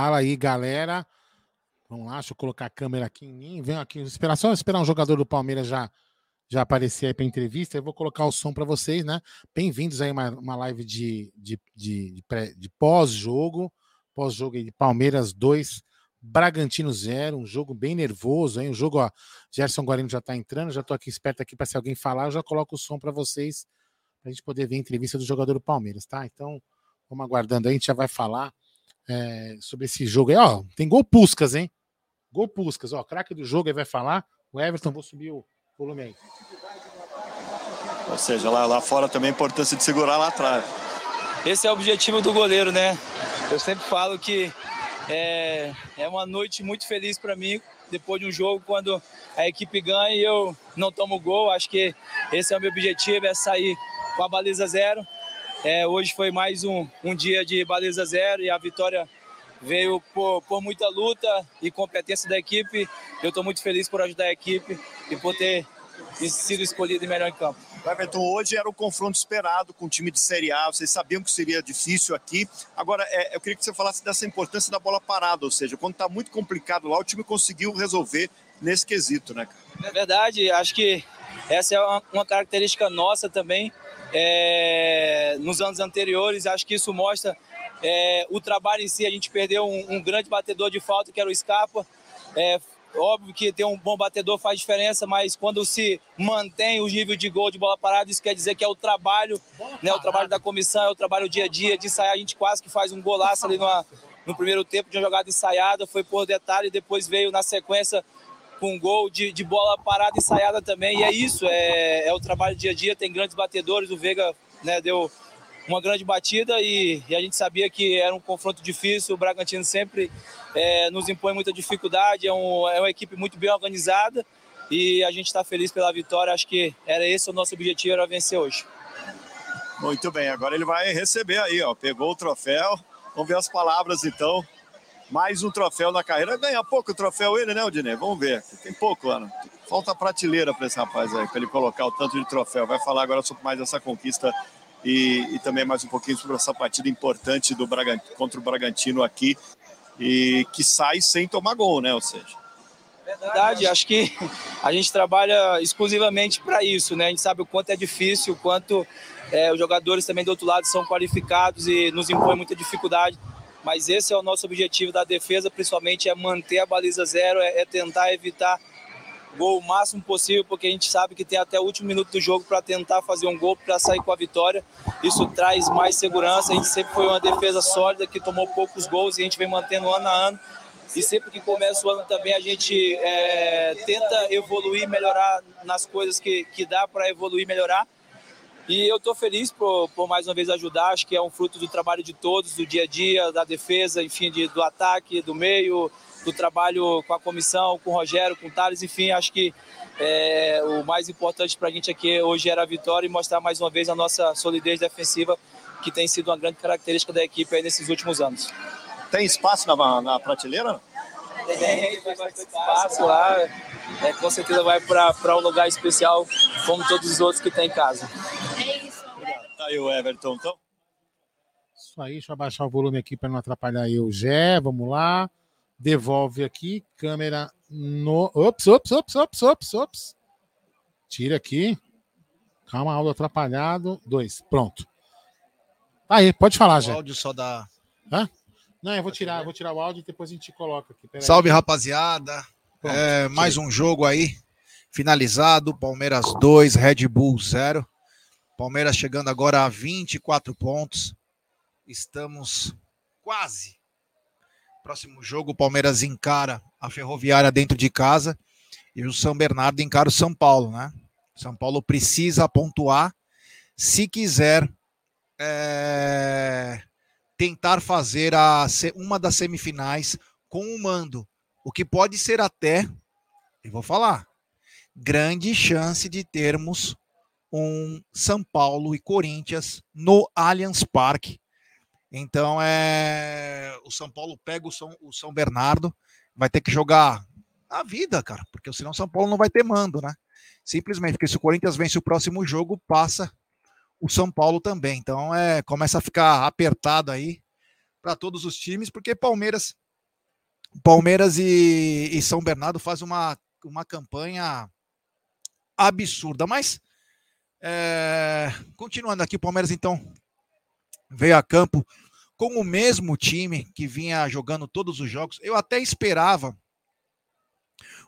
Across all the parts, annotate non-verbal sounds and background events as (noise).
Fala aí, galera. Vamos lá, deixa eu colocar a câmera aqui em mim. Vem aqui, esperar só esperar um jogador do Palmeiras já já aparecer aí para entrevista. Eu vou colocar o som para vocês, né? Bem-vindos aí a uma, uma live de, de, de, de, de pós-jogo, pós-jogo de Palmeiras 2, Bragantino 0, um jogo bem nervoso, hein? Um jogo, ó, Gerson Guarino já está entrando, já estou aqui esperto aqui para se alguém falar, eu já coloco o som para vocês, para a gente poder ver a entrevista do jogador do Palmeiras, tá? Então, vamos aguardando aí, a gente já vai falar é, sobre esse jogo aí. Ó, tem gol Puscas, hein? Gol Puscas, ó, craque do jogo aí vai falar. O Everton, vou subir o volume aí. Ou seja, lá, lá fora também a importância de segurar lá atrás. Esse é o objetivo do goleiro, né? Eu sempre falo que é, é uma noite muito feliz para mim depois de um jogo quando a equipe ganha e eu não tomo gol. Acho que esse é o meu objetivo, é sair com a baliza zero. É, hoje foi mais um, um dia de baliza zero e a vitória veio por, por muita luta e competência da equipe. Eu estou muito feliz por ajudar a equipe e por ter sido escolhido em melhor em campo. Everton, hoje era o confronto esperado com o time de Série A, vocês sabiam que seria difícil aqui. Agora, é, eu queria que você falasse dessa importância da bola parada, ou seja, quando está muito complicado lá, o time conseguiu resolver nesse quesito, né, cara? É verdade, acho que essa é uma, uma característica nossa também. É, nos anos anteriores, acho que isso mostra é, o trabalho em si. A gente perdeu um, um, grande batedor de falta, que era o Scarpa. É, Óbvio que ter um bom batedor faz diferença, mas quando se mantém o nível de gol de bola parada, isso quer dizer que é o trabalho, né, o trabalho da comissão, é o trabalho dia a dia de ensaiar. A gente quase que faz um golaço ali no, no primeiro tempo de uma jogada ensaiada, foi por detalhe, depois veio na sequência com gol de, de bola parada ensaiada também. E é isso, é, é o trabalho dia a dia. Tem grandes batedores, o Veiga né, deu uma grande batida e, e, a gente sabia que era um confronto difícil. O Bragantino sempre é, nos impõe muita dificuldade, é, um, é, uma equipe muito bem organizada e a gente está feliz pela vitória. Acho que era esse o nosso objetivo, era vencer hoje. Muito bem, agora ele vai receber aí, ó. Pegou o troféu. Vamos ver as palavras então. Mais um troféu na carreira. Ganha pouco troféu ele, né, Odinei? Vamos ver. Tem pouco ano. Falta prateleira para esse rapaz aí, para ele colocar o tanto de troféu. Vai falar agora sobre mais essa conquista e, e, também mais um pouquinho sobre essa partida importante do Bragantino, contra o Bragantino aqui e que sai sem tomar gol, né? Ou seja. Verdade, acho que a gente trabalha exclusivamente para isso, né? A gente sabe o quanto é difícil, o quanto é, os jogadores também do outro lado são qualificados e nos impõem muita dificuldade. Mas esse é o nosso objetivo da defesa, principalmente é manter a baliza zero, é, é tentar evitar gol o máximo possível, porque a gente sabe que tem até o último minuto do jogo para tentar fazer um gol, para sair com a vitória. Isso traz mais segurança. A gente sempre foi uma defesa sólida que tomou poucos gols e a gente vem mantendo ano a ano. E sempre que começa o ano também a gente é, tenta evoluir, melhorar nas coisas que, que dá para evoluir, melhorar. E eu estou feliz por, por, mais uma vez ajudar. Acho que é um fruto do trabalho de todos, do dia a dia, da defesa, enfim, de, do ataque, do meio, do trabalho com a comissão, com o Rogério, com o Thales, enfim, acho que é, o mais importante para a gente aqui hoje era a vitória e mostrar mais uma vez a nossa solidez defensiva, que tem sido uma grande característica da equipe nesses últimos anos. Tem espaço na, na prateleira? Tem, tem bastante espaço lá. É, com certeza vai para um lugar especial, como todos os outros que tem em casa. É isso. Tá aí o Everton, então. Isso aí, deixa eu abaixar o volume aqui para não atrapalhar aí o Gé. Vamos lá devolve aqui, câmera no. Ops, ops, ops, ops, ops, ops. Tira aqui. Calma, áudio atrapalhado. Dois, pronto. Aí, pode falar, já. O áudio só dá. Hã? Não, eu vou tirar, vou tirar o áudio e depois a gente coloca aqui. Pera Salve, rapaziada. É, mais um jogo aí. Finalizado. Palmeiras 2, Red Bull 0. Palmeiras chegando agora a 24 pontos. Estamos quase Próximo jogo, o Palmeiras encara a Ferroviária dentro de casa e o São Bernardo encara o São Paulo, né? São Paulo precisa pontuar se quiser é, tentar fazer a, uma das semifinais com o mando, o que pode ser até, eu vou falar, grande chance de termos um São Paulo e Corinthians no Allianz Parque então é o São Paulo pega o São, o São Bernardo, vai ter que jogar a vida, cara, porque senão o São Paulo não vai ter mando, né? Simplesmente, porque se o Corinthians vence o próximo jogo, passa o São Paulo também. Então é começa a ficar apertado aí para todos os times, porque Palmeiras, Palmeiras e, e São Bernardo fazem uma, uma campanha absurda. Mas, é, continuando aqui, o Palmeiras então veio a campo com o mesmo time que vinha jogando todos os jogos. Eu até esperava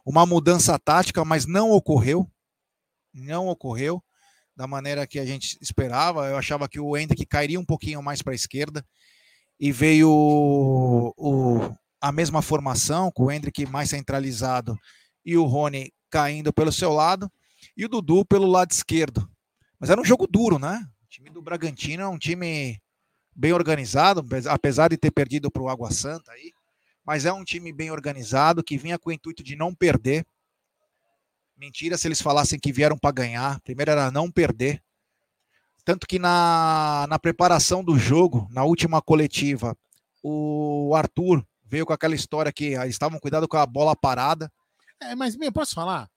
uma mudança tática, mas não ocorreu. Não ocorreu da maneira que a gente esperava. Eu achava que o Hendrick cairia um pouquinho mais para a esquerda e veio o, o, a mesma formação, com o Hendrick mais centralizado e o Rony caindo pelo seu lado e o Dudu pelo lado esquerdo. Mas era um jogo duro, né? O time do Bragantino é um time bem organizado, apesar de ter perdido para o Água Santa aí, mas é um time bem organizado que vinha com o intuito de não perder. Mentira se eles falassem que vieram para ganhar. Primeiro era não perder. Tanto que na, na preparação do jogo, na última coletiva, o Arthur veio com aquela história que eles estavam cuidado com a bola parada. É, mas, meu, posso falar?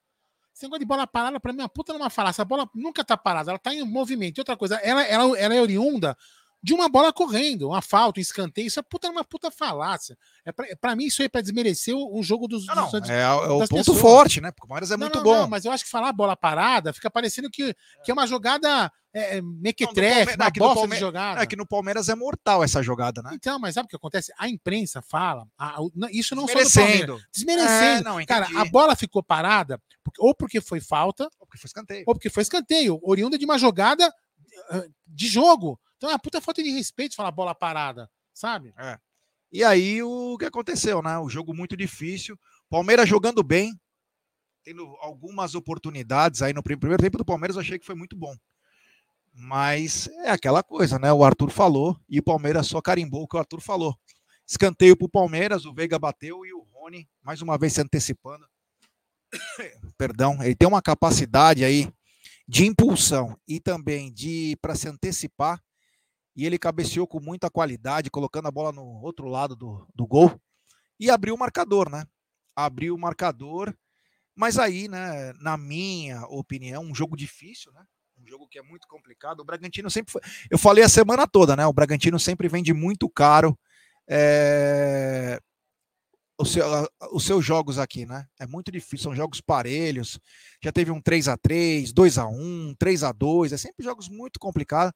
Esse negócio de bola parada, pra mim, é uma puta numa falácia. A bola nunca tá parada, ela tá em movimento. E outra coisa, ela, ela, ela é oriunda de uma bola correndo, uma falta, um escanteio, isso é puta, uma puta falácia. É pra, pra mim, isso aí é pra desmerecer o, o jogo dos. Não, dos, não, é, é o ponto pessoas. forte, né? Porque o Palmeiras é não, muito não, bom. Não, mas eu acho que falar bola parada fica parecendo que, que é uma jogada é, é mequetrefe, uma bosta Palme... de jogada. É que no Palmeiras é mortal essa jogada, né? Então, mas sabe o que acontece? A imprensa fala, a, a, isso não só do Palmeiras. Desmerecendo. É, não, Cara, a bola ficou parada ou porque foi falta, ou porque foi escanteio. Ou porque foi escanteio, oriunda de uma jogada ah, de jogo. Então é uma puta falta de respeito falar bola parada, sabe? É. E aí o que aconteceu, né? O jogo muito difícil. Palmeiras jogando bem, tendo algumas oportunidades aí no primeiro tempo do Palmeiras, eu achei que foi muito bom. Mas é aquela coisa, né? O Arthur falou e o Palmeiras só carimbou o que o Arthur falou. Escanteio para o Palmeiras, o Veiga bateu e o Rony, mais uma vez se antecipando. (coughs) Perdão, ele tem uma capacidade aí de impulsão e também de para se antecipar e ele cabeceou com muita qualidade, colocando a bola no outro lado do, do gol e abriu o marcador, né? Abriu o marcador, mas aí, né, na minha opinião, um jogo difícil, né? Um jogo que é muito complicado. O Bragantino sempre foi. Eu falei a semana toda, né? O Bragantino sempre vende muito caro é... o seu, os seus jogos aqui, né? É muito difícil, são jogos parelhos. Já teve um 3 a 3 2 a 1 3 a 2 é sempre jogos muito complicados.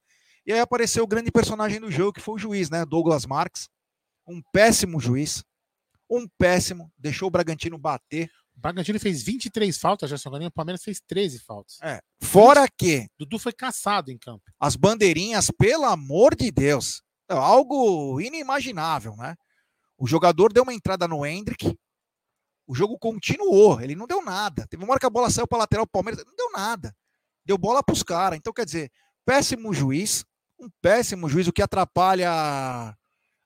E aí apareceu o grande personagem do jogo, que foi o juiz, né? Douglas Marques. Um péssimo juiz. Um péssimo. Deixou o Bragantino bater. O Bragantino fez 23 faltas, já o Palmeiras fez 13 faltas. É. Fora que. Dudu foi caçado em campo. As bandeirinhas, pelo amor de Deus. É algo inimaginável, né? O jogador deu uma entrada no Hendrick. O jogo continuou. Ele não deu nada. Teve uma hora que a bola saiu para lateral do Palmeiras. Não deu nada. Deu bola para os caras. Então, quer dizer, péssimo juiz um péssimo juízo que atrapalha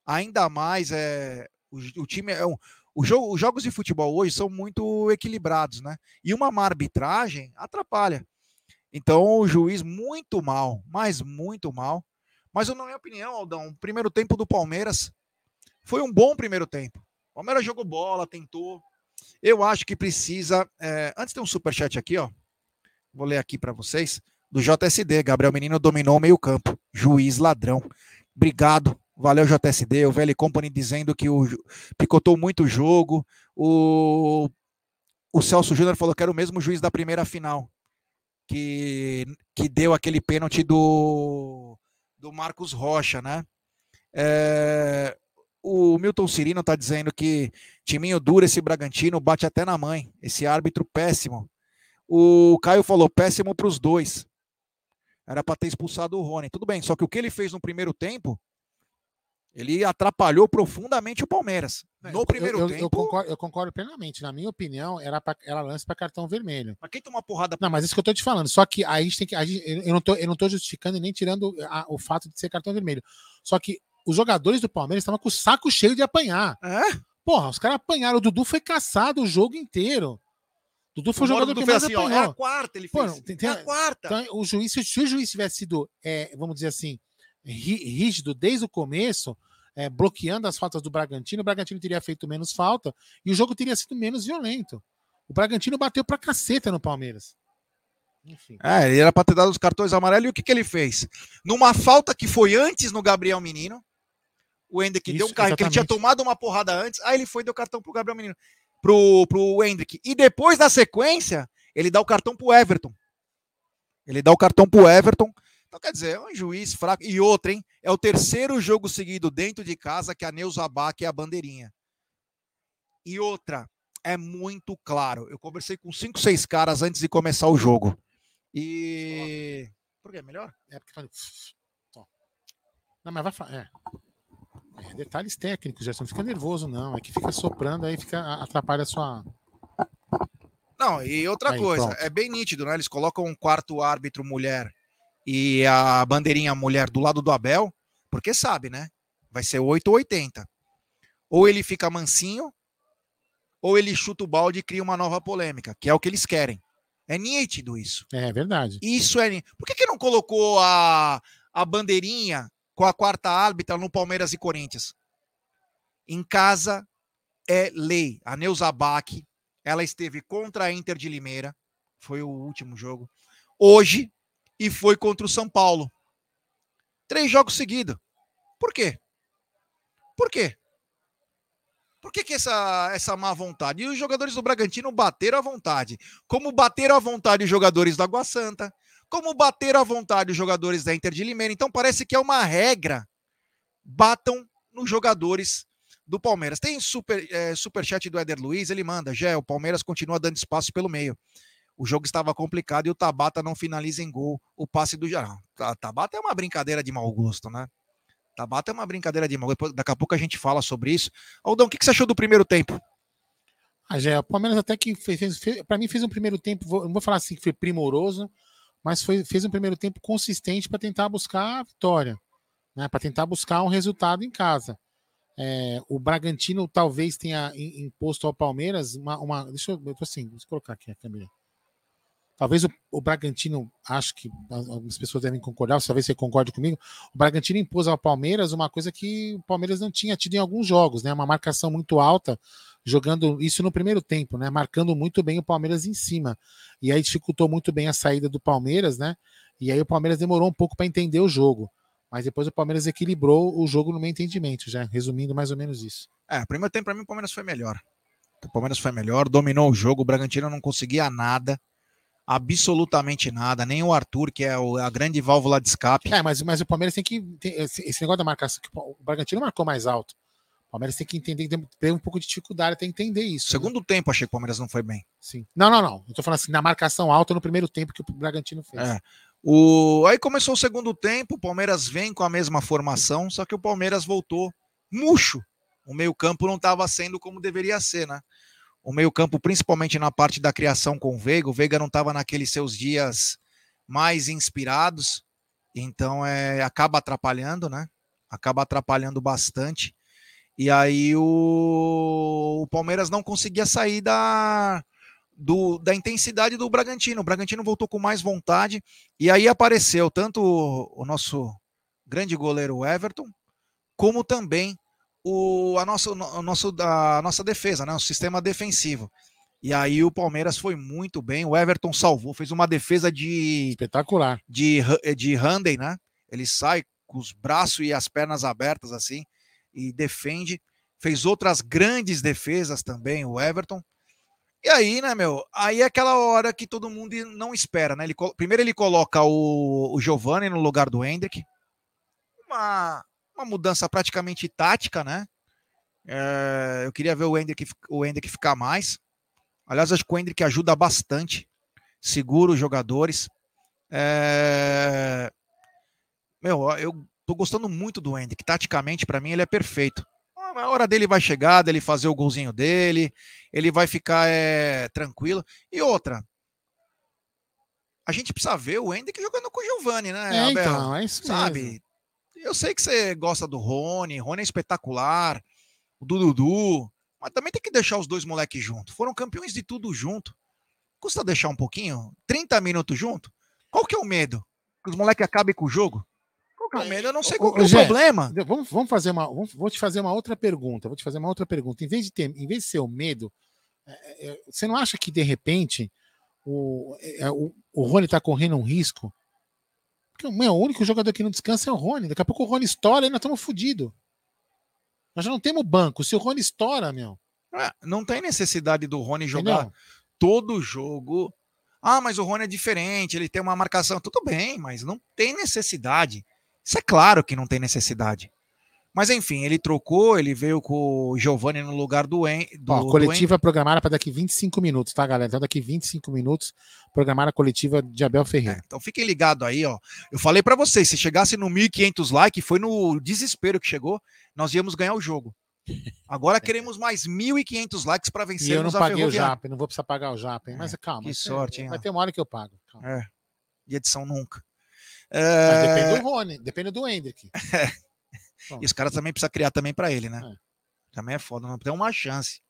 ainda mais é, o, o time. É um, o jogo, os jogos de futebol hoje são muito equilibrados, né? E uma má arbitragem atrapalha. Então o juiz muito mal, mas muito mal. Mas na minha opinião, Aldão, o primeiro tempo do Palmeiras foi um bom primeiro tempo. O Palmeiras jogou bola, tentou. Eu acho que precisa. É... Antes tem um superchat aqui, ó. Vou ler aqui para vocês do JSD. Gabriel Menino dominou o meio-campo. Juiz ladrão. Obrigado. Valeu, JSD. O Velho Company dizendo que o picotou muito o jogo. O, o Celso Júnior falou que era o mesmo juiz da primeira final. Que, que deu aquele pênalti do, do Marcos Rocha, né? É, o Milton Cirino está dizendo que timinho duro esse Bragantino, bate até na mãe. Esse árbitro péssimo. O Caio falou péssimo para os dois. Era para ter expulsado o Rony. Tudo bem, só que o que ele fez no primeiro tempo, ele atrapalhou profundamente o Palmeiras. É, no primeiro eu, eu, tempo. Eu concordo, eu concordo, plenamente. Na minha opinião, era, pra, era lance para cartão vermelho. Mas quem tomou porrada. Não, mas isso que eu tô te falando. Só que a gente tem que. Gente, eu, não tô, eu não tô justificando e nem tirando a, o fato de ser cartão vermelho. Só que os jogadores do Palmeiras estavam com o saco cheio de apanhar. É? Porra, os caras apanharam. O Dudu foi caçado o jogo inteiro. Dudu foi o jogador que mais assim, apanhou. Ó, é a quarta, ele fez. Pô, tem, tem, é a quarta. Então, o juiz, se, o juiz tivesse sido, é, vamos dizer assim, rígido desde o começo, é, bloqueando as faltas do Bragantino, o Bragantino teria feito menos falta e o jogo teria sido menos violento. O Bragantino bateu pra caceta no Palmeiras. Enfim. É, ele era pra ter dado os cartões amarelos e o que, que ele fez? Numa falta que foi antes no Gabriel Menino, O Hendrick deu um carrinho, que ele tinha tomado uma porrada antes, aí ele foi e deu cartão pro Gabriel Menino, pro, pro Hendrick. E depois da sequência, ele dá o cartão pro Everton. Ele dá o cartão pro Everton. Então, quer dizer, é um juiz fraco. E outra, hein? É o terceiro jogo seguido dentro de casa que a Neuza Bach é a bandeirinha. E outra, é muito claro. Eu conversei com cinco, seis caras antes de começar o jogo. E. Por quê? Melhor? É porque Não, mas vai falar. É. É, detalhes técnicos, já não fica nervoso, não. É que fica soprando, aí fica, atrapalha a sua. Não, e outra aí, coisa, pronto. é bem nítido, né? Eles colocam um quarto árbitro mulher e a bandeirinha mulher do lado do Abel, porque sabe, né? Vai ser 8 ou 80. Ou ele fica mansinho, ou ele chuta o balde e cria uma nova polêmica, que é o que eles querem. É nítido isso. É verdade. Isso é. Por que, que não colocou a, a bandeirinha com a quarta árbitra no Palmeiras e Corinthians. Em casa é lei. A Neuza Bach, ela esteve contra a Inter de Limeira, foi o último jogo. Hoje e foi contra o São Paulo. Três jogos seguidos. Por quê? Por quê? Por que, que essa, essa má vontade? E os jogadores do Bragantino bateram à vontade. Como bateram à vontade os jogadores do Água Santa, como bater à vontade os jogadores da Inter de Limeira. Então parece que é uma regra. Batam nos jogadores do Palmeiras. Tem super, é, super chat do Éder Luiz, ele manda, Gé, o Palmeiras continua dando espaço pelo meio. O jogo estava complicado e o Tabata não finaliza em gol o passe do Geral. Tabata é uma brincadeira de mau gosto, né? Tabata é uma brincadeira de mau gosto. Daqui a pouco a gente fala sobre isso. Aldão, o que, que você achou do primeiro tempo? Ah, Gé, o Palmeiras até que fez, fez para mim fez um primeiro tempo, vou, não vou falar assim que foi primoroso, mas foi, fez um primeiro tempo consistente para tentar buscar a vitória, né, para tentar buscar um resultado em casa. É, o Bragantino talvez tenha imposto ao Palmeiras uma. uma deixa eu, assim, deixa eu colocar aqui a câmera. Talvez o, o, Bragantino, acho que algumas pessoas devem concordar, talvez você concorde comigo. O Bragantino impôs ao Palmeiras uma coisa que o Palmeiras não tinha tido em alguns jogos, né? Uma marcação muito alta jogando isso no primeiro tempo, né? Marcando muito bem o Palmeiras em cima. E aí dificultou muito bem a saída do Palmeiras, né? E aí o Palmeiras demorou um pouco para entender o jogo. Mas depois o Palmeiras equilibrou o jogo no meu entendimento, já resumindo mais ou menos isso. É, primeiro tempo para mim o Palmeiras foi melhor. O Palmeiras foi melhor, dominou o jogo, o Bragantino não conseguia nada absolutamente nada, nem o Arthur, que é a grande válvula de escape. É, mas, mas o Palmeiras tem que. Tem esse, negócio da marcação, que o Bragantino marcou mais alto. Palmeiras tem que entender, teve um pouco de dificuldade até entender isso. Né? Segundo né? tempo, achei que o Palmeiras não foi bem. Sim. Não, não, não. Eu tô falando assim, na marcação alta no primeiro tempo que o Bragantino fez. É. O... Aí começou o segundo tempo, o Palmeiras vem com a mesma formação, só que o Palmeiras voltou murcho. O meio-campo não estava sendo como deveria ser, né? O meio-campo, principalmente na parte da criação com o Veiga, o Veiga não estava naqueles seus dias mais inspirados, então é, acaba atrapalhando, né? Acaba atrapalhando bastante. E aí o, o Palmeiras não conseguia sair da, do, da intensidade do Bragantino. O Bragantino voltou com mais vontade. E aí apareceu tanto o, o nosso grande goleiro Everton, como também o, a, nossa, o nosso, a nossa defesa, né? o sistema defensivo. E aí o Palmeiras foi muito bem, o Everton salvou, fez uma defesa de espetacular. De de Handy, né? Ele sai com os braços e as pernas abertas assim e defende. Fez outras grandes defesas também, o Everton. E aí, né, meu? Aí é aquela hora que todo mundo não espera, né? Ele, primeiro ele coloca o, o Giovanni no lugar do Hendrick. Uma, uma mudança praticamente tática, né? É, eu queria ver o Hendrick, o Hendrick ficar mais. Aliás, acho que o Hendrick ajuda bastante, segura os jogadores. É... Meu, eu Tô gostando muito do Hendrick. Taticamente, para mim, ele é perfeito. A hora dele vai chegar, dele fazer o golzinho dele, ele vai ficar é, tranquilo. E outra, a gente precisa ver o Hendrick jogando com o Giovanni, né, é, Abel? Então, é isso Sabe? Mesmo. Eu sei que você gosta do Rony, Rony é espetacular, o Dudu, mas também tem que deixar os dois moleques juntos. Foram campeões de tudo junto. Custa deixar um pouquinho? 30 minutos junto? Qual que é o medo? Que os moleques acabem com o jogo? eu não sei qual é o problema. Vamos, vamos fazer uma. Vamos, vou te fazer uma outra pergunta. Vou te fazer uma outra pergunta. Em vez de ter, em vez de ser o medo, é, é, é você não acha que de repente o, é, o, o Rony está correndo um risco? Porque meu, o único jogador que não descansa é o Rony. Daqui a pouco o Rony estoura e nós estamos fodidos. Nós já não temos banco. Se o Rony estoura, meu. É, não tem necessidade do Rony jogar Entendeu? todo jogo. Ah, mas o Rony é diferente, ele tem uma marcação. Tudo bem, mas não tem necessidade. Isso é claro que não tem necessidade. Mas enfim, ele trocou, ele veio com o Giovanni no lugar do En. Do, Ó, coletiva do programada para daqui 25 minutos, tá, galera? Então, daqui 25 minutos, programar a coletiva de Abel Ferreira. É, então fiquem ligados aí, ó. Eu falei para vocês, se chegasse no 1.500 likes, foi no desespero que chegou, nós íamos ganhar o jogo. Agora (laughs) queremos mais 1.500 likes para vencer. E eu não paguei o JAP, não vou precisar pagar o JAP, hein? mas é, calma. Que sorte, hein? Vai ter uma hora que eu pago. Calma. É. E edição nunca. É... depende do Rony, depende do Hendrick. É. (laughs) E os caras também precisam criar também para ele, né? É. Também é foda, não tem uma chance.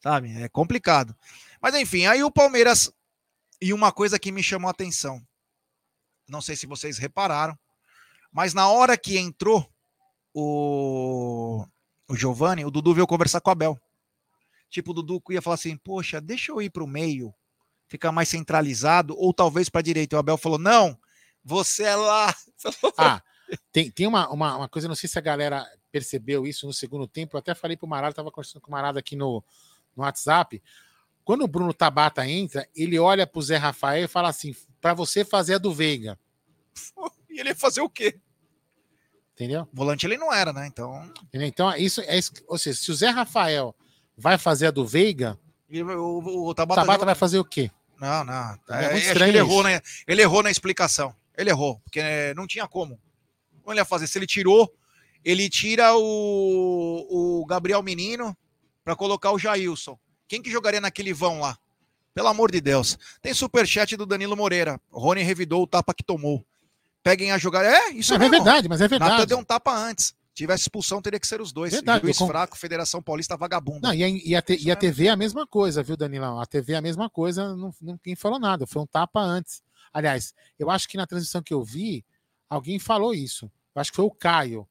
Sabe? É complicado. Mas enfim, aí o Palmeiras. E uma coisa que me chamou a atenção. Não sei se vocês repararam, mas na hora que entrou o, o Giovanni, o Dudu veio conversar com o Abel. Tipo, o Dudu ia falar assim: Poxa, deixa eu ir para o meio, ficar mais centralizado, ou talvez para a direita. O Abel falou: Não, você é lá. (laughs) Ah, tem, tem uma, uma, uma, coisa, não sei se a galera percebeu isso no segundo tempo. Eu até falei pro Marado, estava conversando com o Marado aqui no, no WhatsApp. Quando o Bruno Tabata entra, ele olha pro Zé Rafael e fala assim: para você fazer a do Veiga. (laughs) E ele ia fazer o quê? Entendeu? Volante ele não era, né? Então. Entendeu? Então, isso é. Ou seja, se o Zé Rafael vai fazer a do Veiga, o, o, o Tabata, Tabata vai fazer o quê? Não, não. É, é estranho ele, errou, né? ele errou na explicação. Ele errou, porque não tinha como. Como ele ia fazer? Se ele tirou, ele tira o, o Gabriel Menino para colocar o Jailson. Quem que jogaria naquele vão lá? Pelo amor de Deus. Tem superchat do Danilo Moreira. Rony revidou o tapa que tomou. Peguem a jogar. É, isso é, é verdade, mas é verdade. Nata deu um tapa antes. Tivesse expulsão, teria que ser os dois. Verdade, Juiz com... fraco, Federação Paulista vagabunda. Não, e, a, e, a, e a TV é a mesma coisa, viu, Danilão? A TV é a mesma coisa, não, ninguém falou nada. Foi um tapa antes. Aliás, eu acho que na transmissão que eu vi, alguém falou isso. Eu acho que foi o Caio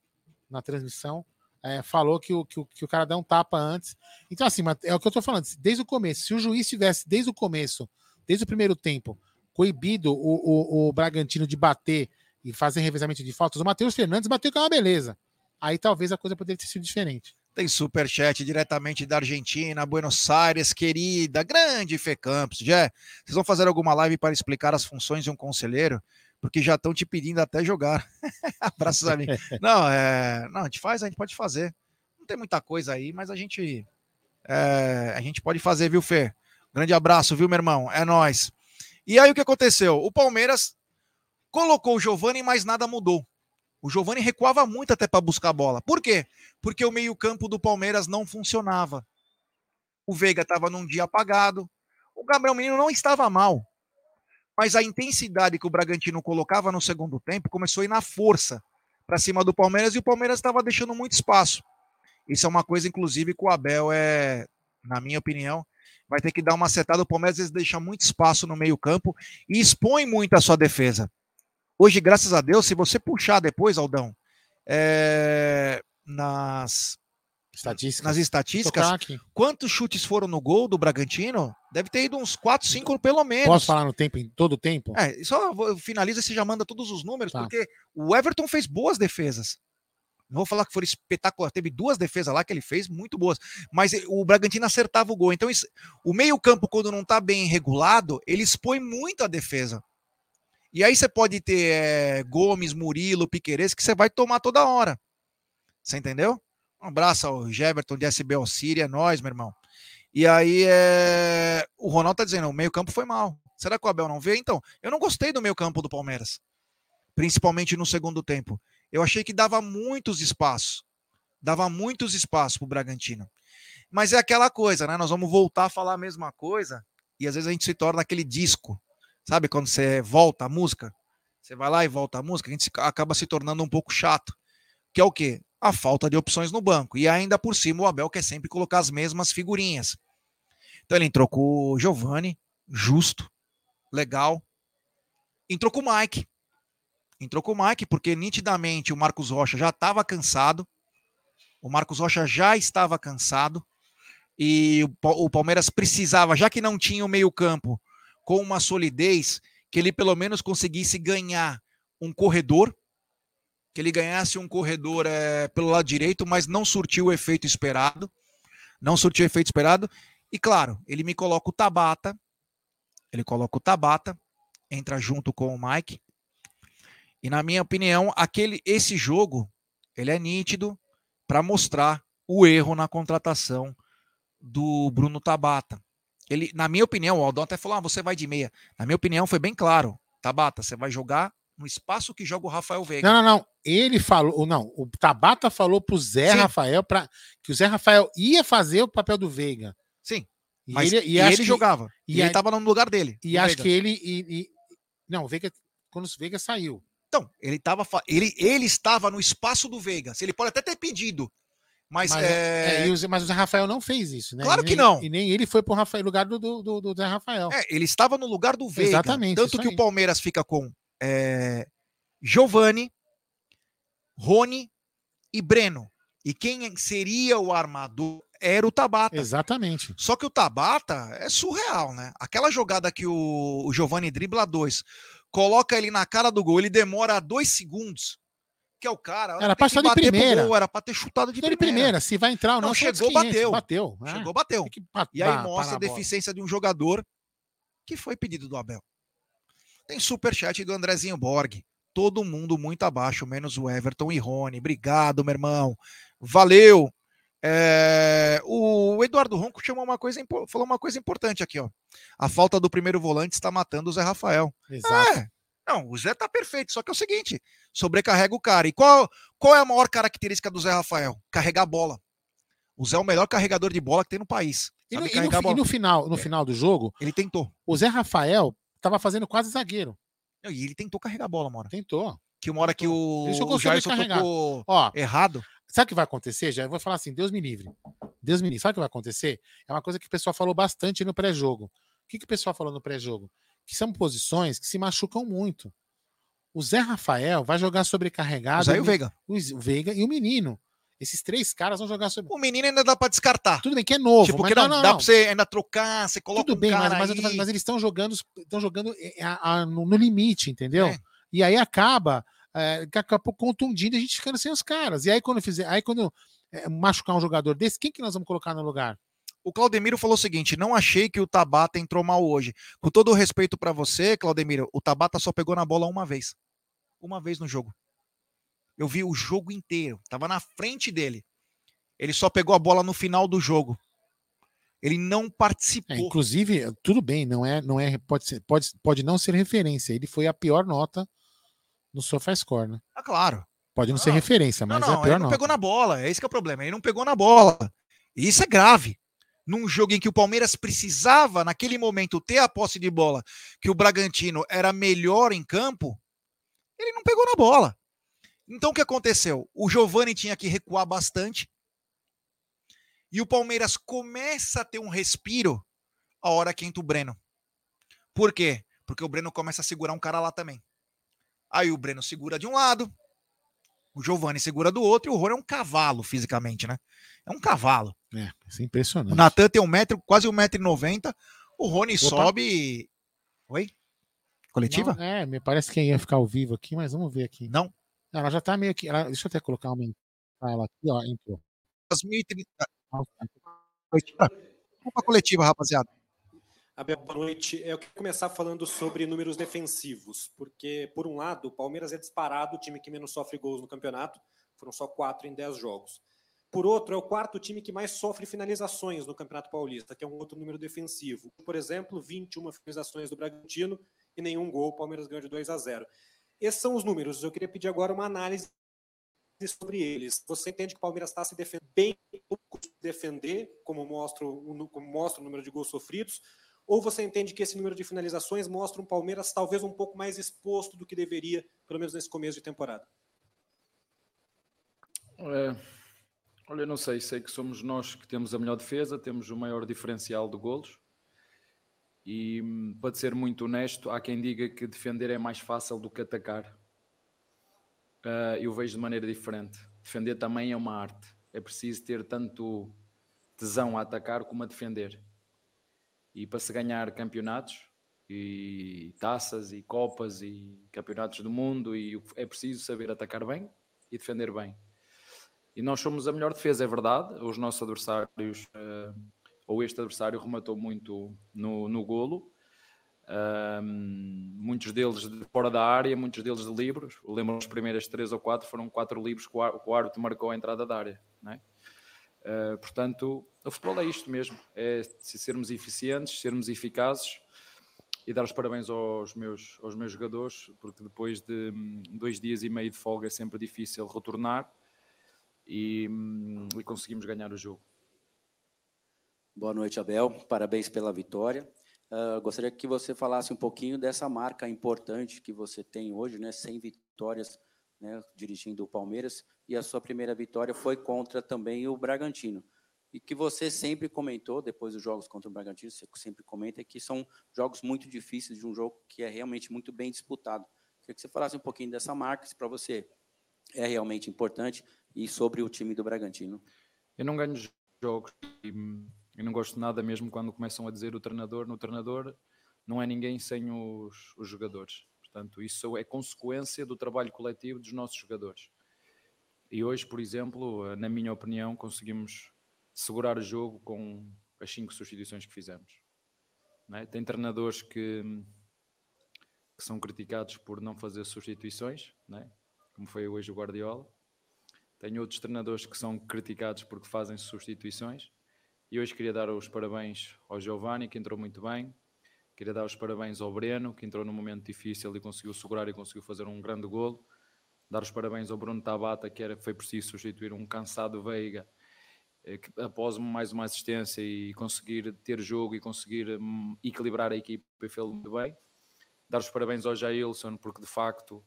na transmissão. É, falou que o, que, o, que o cara dá um tapa antes. Então, assim, é o que eu tô falando. Desde o começo, se o juiz tivesse, desde o começo, desde o primeiro tempo, coibido o, o, o Bragantino de bater e fazer revezamento de faltas, o Matheus Fernandes bateu com uma beleza. Aí talvez a coisa poderia ter sido diferente. Tem superchat diretamente da Argentina, Buenos Aires, querida, grande Fê Campos. Já, vocês vão fazer alguma live para explicar as funções de um conselheiro? Porque já estão te pedindo até jogar. (laughs) Abraços a mim. (laughs) Não, é, não, a gente faz, a gente pode fazer. Não tem muita coisa aí, mas a gente é, a gente pode fazer, viu, Fê? Grande abraço, viu, meu irmão? É nós. E aí o que aconteceu? O Palmeiras colocou o Giovani, mas nada mudou. O Giovani recuava muito até para buscar a bola. Por quê? Porque o meio-campo do Palmeiras não funcionava. O Veiga estava num dia apagado. O Gabriel Menino não estava mal. Mas a intensidade que o Bragantino colocava no segundo tempo começou a ir na força para cima do Palmeiras e o Palmeiras estava deixando muito espaço. Isso é uma coisa, inclusive, que o Abel é, na minha opinião, vai ter que dar uma acertada. O Palmeiras às vezes deixa muito espaço no meio-campo e expõe muito a sua defesa. Hoje, graças a Deus, se você puxar depois, Aldão, é, nas estatísticas, nas estatísticas quantos chutes foram no gol do Bragantino? Deve ter ido uns 4, 5 pelo menos. Posso falar no tempo, em todo o tempo? É, só finaliza e você já manda todos os números, tá. porque o Everton fez boas defesas. Não vou falar que foram espetacular. Teve duas defesas lá que ele fez muito boas. Mas o Bragantino acertava o gol. Então, isso, o meio-campo, quando não está bem regulado, ele expõe muito a defesa. E aí você pode ter é, Gomes, Murilo, Piqueires, que você vai tomar toda hora. Você entendeu? Um abraço ao Jeverton de SB Alcíria, é nós, meu irmão. E aí é... o Ronaldo tá dizendo, o meio-campo foi mal. Será que o Abel não vê? Então, eu não gostei do meio-campo do Palmeiras. Principalmente no segundo tempo. Eu achei que dava muitos espaços. Dava muitos espaços pro Bragantino. Mas é aquela coisa, né? Nós vamos voltar a falar a mesma coisa e às vezes a gente se torna aquele disco Sabe quando você volta a música? Você vai lá e volta a música, a gente acaba se tornando um pouco chato. Que é o quê? A falta de opções no banco. E ainda por cima o Abel quer sempre colocar as mesmas figurinhas. Então ele entrou com o Giovanni, justo, legal. Entrou com o Mike. Entrou com o Mike porque nitidamente o Marcos Rocha já estava cansado. O Marcos Rocha já estava cansado. E o Palmeiras precisava, já que não tinha o meio-campo, com uma solidez que ele pelo menos conseguisse ganhar um corredor, que ele ganhasse um corredor é, pelo lado direito, mas não surtiu o efeito esperado. Não surtiu o efeito esperado. E claro, ele me coloca o Tabata. Ele coloca o Tabata, entra junto com o Mike. E na minha opinião, aquele esse jogo, ele é nítido para mostrar o erro na contratação do Bruno Tabata. Ele, na minha opinião, o Aldão até falou: ah, você vai de meia. Na minha opinião, foi bem claro. Tabata, você vai jogar no espaço que joga o Rafael Veiga. Não, não, não. Ele falou, não, o Tabata falou pro Zé Sim. Rafael para que o Zé Rafael ia fazer o papel do Veiga. Sim. E mas ele, e ele que, jogava. E, e ele estava no lugar dele. E acho Veiga. que ele e, e, não, o Veiga quando o Veiga saiu. Então, ele tava ele ele estava no espaço do Veiga. Se ele pode até ter pedido, mas, mas, é... É, o, mas o Zé Rafael não fez isso, né? Claro que não. E nem ele foi pro Rafael, lugar do, do, do, Zé Rafael. É, ele estava no lugar do Veiga. Exatamente. Tanto que aí. o Palmeiras fica com é, Giovani, Rony e Breno. E quem seria o armador era o Tabata. Exatamente. Só que o Tabata é surreal, né? Aquela jogada que o, o Giovani dribla dois, coloca ele na cara do gol, ele demora dois segundos. Que é o cara. Era pra de primeira. Gol, era pra ter chutado de primeira. primeira. Se vai entrar ou não, não chegou, bateu. Bateu. Né? Chegou, bateu. e aí mostra a deficiência de um jogador que foi pedido do Abel. Tem superchat do Andrezinho Borg todo mundo muito abaixo, menos o Everton e Rony. Obrigado, meu irmão. Valeu. É, o Eduardo Ronco chamou uma coisa, falou uma coisa importante aqui, ó. A falta do primeiro volante está matando o Zé Rafael. Exato. É, não, o Zé tá perfeito, só que é o seguinte: sobrecarrega o cara. E qual, qual é a maior característica do Zé Rafael? Carregar a bola. O Zé é o melhor carregador de bola que tem no país. E no, e no, e no final, no é. final do jogo, ele tentou. O Zé Rafael estava fazendo quase zagueiro. E ele tentou carregar a bola, mora. Tentou. Que uma hora que o, o Jairson carregar. tocou Ó, errado. Sabe o que vai acontecer? Já eu vou falar assim, Deus me livre. Deus me livre. Sabe o que vai acontecer? É uma coisa que o pessoal falou bastante no pré-jogo. O que, que o pessoal falou no pré-jogo? Que são posições que se machucam muito. O Zé Rafael vai jogar sobrecarregado. O Zé e o Veiga. O, o Veiga e o menino. Esses três caras vão jogar sobre. O menino ainda dá para descartar. Tudo bem que é novo, tipo, mas não, não, dá para você ainda trocar, você coloca Tudo um bem, mas, mas, mas, eles estão jogando, estão jogando a, a, no, no, limite, entendeu? É. E aí acaba, é, acabou contundindo a gente ficando sem os caras. E aí quando fizer, aí quando é, machucar um jogador desse, quem que nós vamos colocar no lugar? O Claudemiro falou o seguinte: não achei que o Tabata entrou mal hoje. Com todo o respeito para você, Claudemiro, o Tabata só pegou na bola uma vez. Uma vez no jogo. Eu vi o jogo inteiro. Tava na frente dele. Ele só pegou a bola no final do jogo. Ele não participou. É, inclusive, tudo bem, não é, não é, pode ser, pode, pode não ser referência. Ele foi a pior nota no SofaScore, né? Ah, claro. Pode não, não ser referência, mas não, não, é a pior ele não nota. pegou na bola, é esse que é o problema. Ele não pegou na bola. E isso é grave. Num jogo em que o Palmeiras precisava, naquele momento, ter a posse de bola, que o Bragantino era melhor em campo, ele não pegou na bola. Então o que aconteceu? O Giovani tinha que recuar bastante, e o Palmeiras começa a ter um respiro a hora que entra o Breno. Por quê? Porque o Breno começa a segurar um cara lá também. Aí o Breno segura de um lado, o Giovani segura do outro, e o Rony é um cavalo fisicamente, né? É um cavalo. É, isso é impressionante. O Natan tem um metro, quase um metro e noventa. O Rony Opa. sobe. Oi? Coletiva? Não, é, me parece que ia ficar ao vivo aqui, mas vamos ver aqui. Não. Ela já tá meio que. Ela, deixa eu até colocar uma. Ela aqui, ó, entrou. 2030. Coletiva. Vamos coletiva, rapaziada. Abel, boa noite. Eu quero começar falando sobre números defensivos, porque, por um lado, o Palmeiras é disparado o time que menos sofre gols no campeonato, foram só quatro em dez jogos. Por outro, é o quarto time que mais sofre finalizações no Campeonato Paulista, que é um outro número defensivo. Por exemplo, 21 finalizações do Bragantino e nenhum gol, o Palmeiras ganhou de 2 a 0. Esses são os números. Eu queria pedir agora uma análise sobre eles. Você entende que o Palmeiras está se defendendo bem defender, como mostra, o, como mostra o número de gols sofridos, ou você entende que esse número de finalizações mostra um Palmeiras talvez um pouco mais exposto do que deveria, pelo menos nesse começo de temporada? É, olha, não sei, sei que somos nós que temos a melhor defesa, temos o maior diferencial de golos. E para ser muito honesto, há quem diga que defender é mais fácil do que atacar uh, eu vejo de maneira diferente. Defender também é uma arte. É preciso ter tanto tesão a atacar como a defender. E para se ganhar campeonatos, e taças, e copas, e campeonatos do mundo, e é preciso saber atacar bem e defender bem. E nós somos a melhor defesa, é verdade. Os nossos adversários, uh, ou este adversário, rematou muito no, no golo. Um, muitos deles de fora da área, muitos deles de livros. Lembro as primeiras três ou quatro foram quatro livros que o árbitro marcou a entrada da área. É? Uh, portanto, o futebol é isto mesmo: é sermos eficientes, sermos eficazes e dar os parabéns aos meus, aos meus jogadores, porque depois de hum, dois dias e meio de folga é sempre difícil retornar e, hum, e conseguimos ganhar o jogo. Boa noite, Abel. Parabéns pela vitória. Uh, gostaria que você falasse um pouquinho dessa marca importante que você tem hoje, né? 100 vitórias né, dirigindo o Palmeiras, e a sua primeira vitória foi contra também o Bragantino. E que você sempre comentou, depois dos jogos contra o Bragantino, você sempre comenta que são jogos muito difíceis, de um jogo que é realmente muito bem disputado. Queria que você falasse um pouquinho dessa marca, se para você é realmente importante, e sobre o time do Bragantino. Eu não ganho jogos eu não gosto nada mesmo quando começam a dizer o treinador. No treinador não é ninguém sem os, os jogadores. Portanto, isso é consequência do trabalho coletivo dos nossos jogadores. E hoje, por exemplo, na minha opinião, conseguimos segurar o jogo com as cinco substituições que fizemos. É? Tem treinadores que, que, são criticados por não fazer substituições, é? como foi hoje o Guardiola. Tenho outros treinadores que são criticados porque fazem substituições. E hoje queria dar os parabéns ao Giovanni, que entrou muito bem. Queria dar os parabéns ao Breno, que entrou num momento difícil e conseguiu segurar e conseguiu fazer um grande golo. Dar os parabéns ao Bruno Tabata, que era, foi preciso substituir um cansado Veiga, eh, que, após mais uma assistência e conseguir ter jogo e conseguir um, equilibrar a equipe e fez muito bem. Dar os parabéns ao Jailson, porque de facto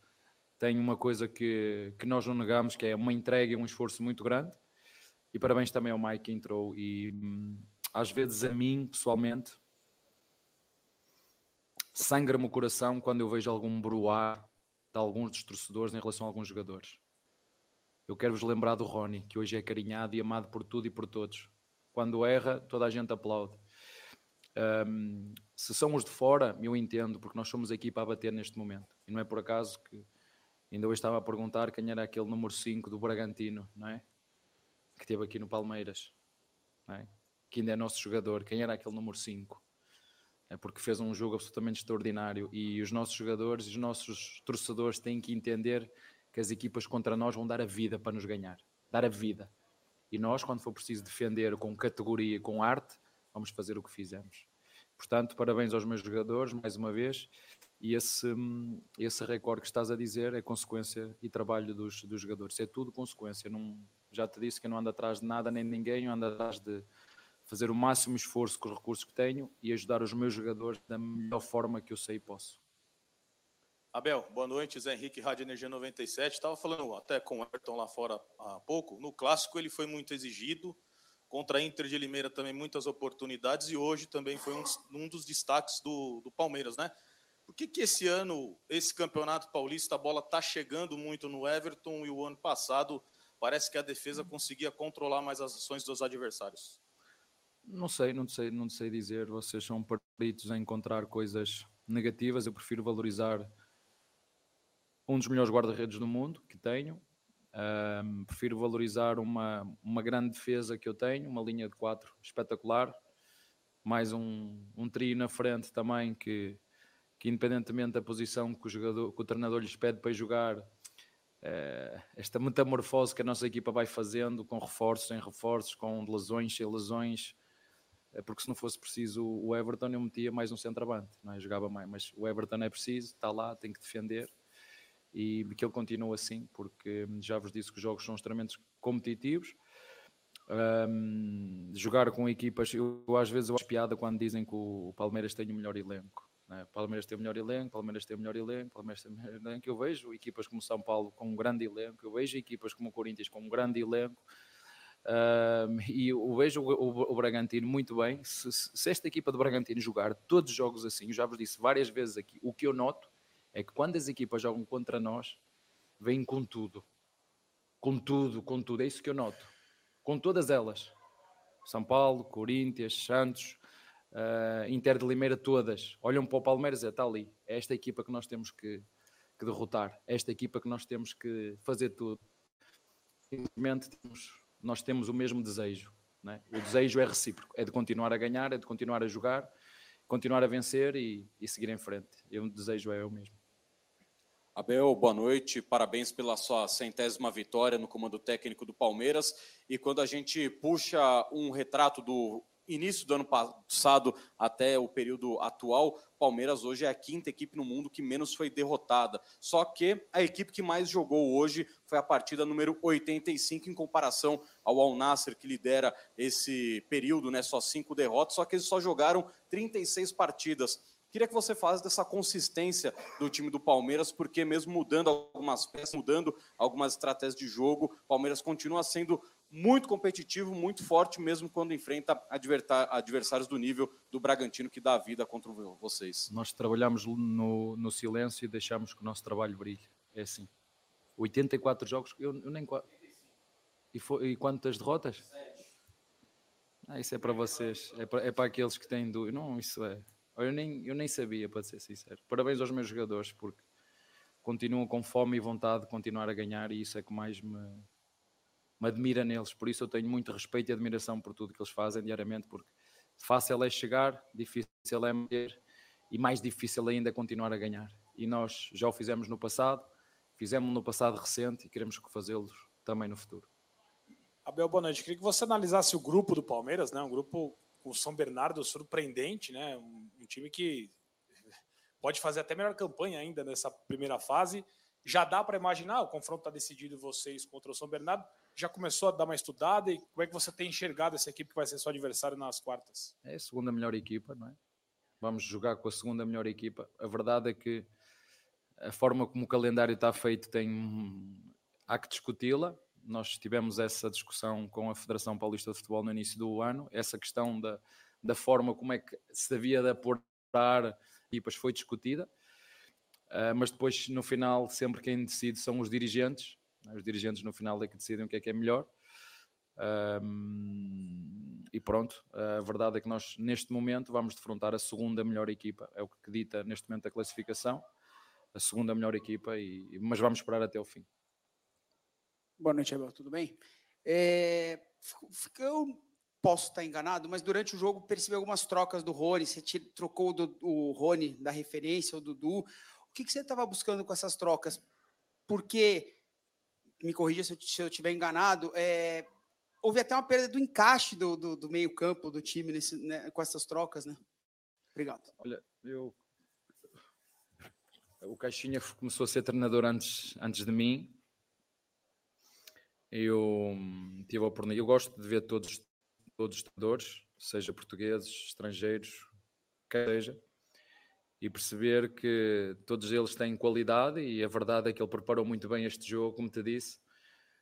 tem uma coisa que, que nós não negamos, que é uma entrega e um esforço muito grande. E parabéns também ao Mike que entrou. E hum, às vezes a mim, pessoalmente, sangra-me o coração quando eu vejo algum bruar de alguns dos torcedores em relação a alguns jogadores. Eu quero-vos lembrar do Rony, que hoje é carinhado e amado por tudo e por todos. Quando erra, toda a gente aplaude. Um, se são os de fora, eu entendo, porque nós somos aqui para bater neste momento. E não é por acaso que Ainda hoje estava a perguntar quem era aquele número 5 do Bragantino, não é? Que esteve aqui no Palmeiras, é? Que ainda é nosso jogador. Quem era aquele número 5? É porque fez um jogo absolutamente extraordinário e os nossos jogadores e os nossos torcedores têm que entender que as equipas contra nós vão dar a vida para nos ganhar. Dar a vida. E nós, quando for preciso defender com categoria, com arte, vamos fazer o que fizemos. Portanto, parabéns aos meus jogadores, mais uma vez. E esse, esse recorde que estás a dizer é consequência e trabalho dos, dos jogadores. É tudo consequência. Não, já te disse que eu não ando atrás de nada nem de ninguém, eu ando atrás de fazer o máximo esforço com os recursos que tenho e ajudar os meus jogadores da melhor forma que eu sei e posso. Abel, boa noite, Zé Henrique, Rádio Energia 97. Estava falando até com o Everton lá fora há pouco. No clássico ele foi muito exigido, contra a Inter de Limeira também muitas oportunidades e hoje também foi um, um dos destaques do, do Palmeiras, né? Por que, que esse ano, esse campeonato paulista, a bola está chegando muito no Everton e o ano passado parece que a defesa conseguia controlar mais as ações dos adversários? Não sei, não sei, não sei dizer. Vocês são peritos em encontrar coisas negativas. Eu prefiro valorizar um dos melhores guarda-redes do mundo que tenho. Um, prefiro valorizar uma, uma grande defesa que eu tenho, uma linha de quatro espetacular, mais um, um trio na frente também que que independentemente da posição que o, jogador, que o treinador lhes pede para jogar, esta metamorfose que a nossa equipa vai fazendo, com reforços sem reforços, com lesões sem lesões, é porque se não fosse preciso o Everton eu metia mais um centroavante, não é? jogava mais, mas o Everton é preciso, está lá, tem que defender e que ele continue assim, porque já vos disse que os jogos são extremamente competitivos. Um, jogar com equipas, eu às vezes eu acho piada quando dizem que o Palmeiras tem o melhor elenco. Né? Palmeiras tem o melhor elenco, Palmeiras tem o melhor elenco, Palmeiras tem o melhor elenco. Eu vejo equipas como São Paulo com um grande elenco, eu vejo equipas como o Corinthians com um grande elenco. E eu vejo o, o, o Bragantino muito bem. Se, se, esta equipa do Bragantino jogar todos os jogos assim, eu já vos disse várias vezes aqui, o que eu noto é que quando as equipas jogam contra nós, vêm com tudo. Com tudo, com tudo. É isso que eu noto. Com todas elas. São Paulo, Corinthians, Santos, uh, Inter de Limeira todas, olham para o Palmeiras, é, está ali, é esta equipa que nós temos que, que derrotar, é esta equipa que nós temos que fazer tudo. simplesmente temos, nós temos o mesmo desejo. É? O desejo é recíproco, é de continuar a ganhar, é de continuar a jogar, continuar a vencer e, e seguir em frente. E o desejo é o mesmo. Abel, boa noite. Parabéns pela sua centésima vitória no comando técnico do Palmeiras. E quando a gente puxa um retrato do início do ano passado até o período atual, Palmeiras hoje é a quinta equipe no mundo que menos foi derrotada. Só que a equipe que mais jogou hoje foi a partida número 85 em comparação ao Al Nasser que lidera esse período, né, só cinco derrotas, só que eles só jogaram 36 partidas. Queria que você falasse dessa consistência do time do Palmeiras, porque mesmo mudando algumas peças, mudando algumas estratégias de jogo, Palmeiras continua sendo muito competitivo, muito forte, mesmo quando enfrenta adversários do nível do Bragantino, que dá a vida contra vocês. Nós trabalhamos no, no silêncio e deixamos que o nosso trabalho brilhe. É assim. 84 jogos, eu, eu nem. E, foi, e quantas derrotas? Ah, isso é para vocês, é para, é para aqueles que têm dúvida. Não, isso é. Eu nem, eu nem sabia, para ser sincero. Parabéns aos meus jogadores, porque continuam com fome e vontade de continuar a ganhar, e isso é que mais me, me admira neles. Por isso eu tenho muito respeito e admiração por tudo que eles fazem diariamente, porque fácil é chegar, difícil é manter e mais difícil ainda é continuar a ganhar. E nós já o fizemos no passado, fizemos no passado recente e queremos fazê-los também no futuro. Abel, boa noite. Queria que você analisasse o grupo do Palmeiras, né? um grupo com São Bernardo surpreendente, né? um, um time que pode fazer até melhor campanha ainda nessa primeira fase. Já dá para imaginar, o confronto está decidido vocês contra o São Bernardo já começou a dar uma estudada e como é que você tem enxergado essa equipe que vai ser seu adversário nas quartas? É a segunda melhor equipa, não é? Vamos jogar com a segunda melhor equipa. A verdade é que a forma como o calendário está feito tem há que discuti-la. Nós tivemos essa discussão com a Federação Paulista de Futebol no início do ano. Essa questão da, da forma como é que se havia de aportar equipas foi discutida. Uh, mas depois, no final, sempre quem decide são os dirigentes? Os dirigentes no final é que decidem o que é que é melhor. Um, e pronto, a verdade é que nós neste momento vamos defrontar a segunda melhor equipa, é o que dita neste momento a classificação, a segunda melhor equipa, e, mas vamos esperar até o fim. Boa noite, Abel, tudo bem? É, eu posso estar enganado, mas durante o jogo percebi algumas trocas do Rony, você trocou o Rony da referência, o Dudu, o que, que você estava buscando com essas trocas? Porque me corrija se eu, estiver enganado, é, houve até uma perda do encaixe do, do, do meio-campo do time nesse, né, com essas trocas, né? Obrigado. Olha, eu. O Caixinha começou a ser treinador antes, antes de mim. Eu tive a oportunidade. Eu gosto de ver todos, todos os treinadores, seja portugueses, estrangeiros, quer seja, e perceber que todos eles têm qualidade e a verdade é que ele preparou muito bem este jogo, como te disse.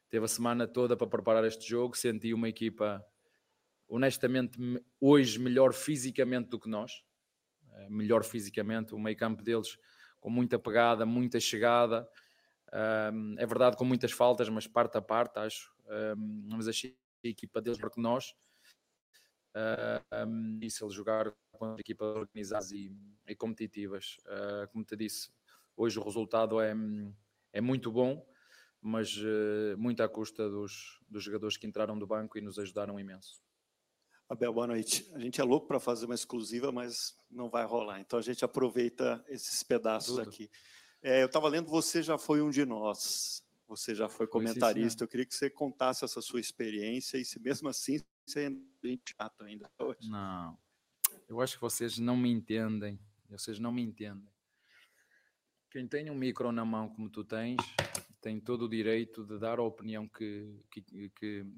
Teve a semana toda para preparar este jogo, senti uma equipa honestamente hoje melhor fisicamente do que nós. Eh, melhor fisicamente, o meio campo deles com muita pegada, muita chegada. é verdade com muitas faltas, mas parte a parte, acho. mas achei a equipa deles melhor que nós uh, um, difícil jogar contra equipas organizadas e, e competitivas. Uh, como te disse, hoje o resultado é, é muito bom, mas uh, muito à custa dos, dos jogadores que entraram do banco e nos ajudaram imenso. Abel, boa noite. A gente é louco para fazer uma exclusiva, mas não vai rolar. Então a gente aproveita esses pedaços Tudo. aqui. É, eu estava lendo, você já foi um de nós. Você já foi comentarista. eu queria que você contasse essa sua experiência e se mesmo assim você é chato ainda hoje. Não. Eu acho que vocês não me entendem. Vocês não me entendem. Quem tem um micro na mão como tu tens, tem todo o direito de dar a opinião que, que, que,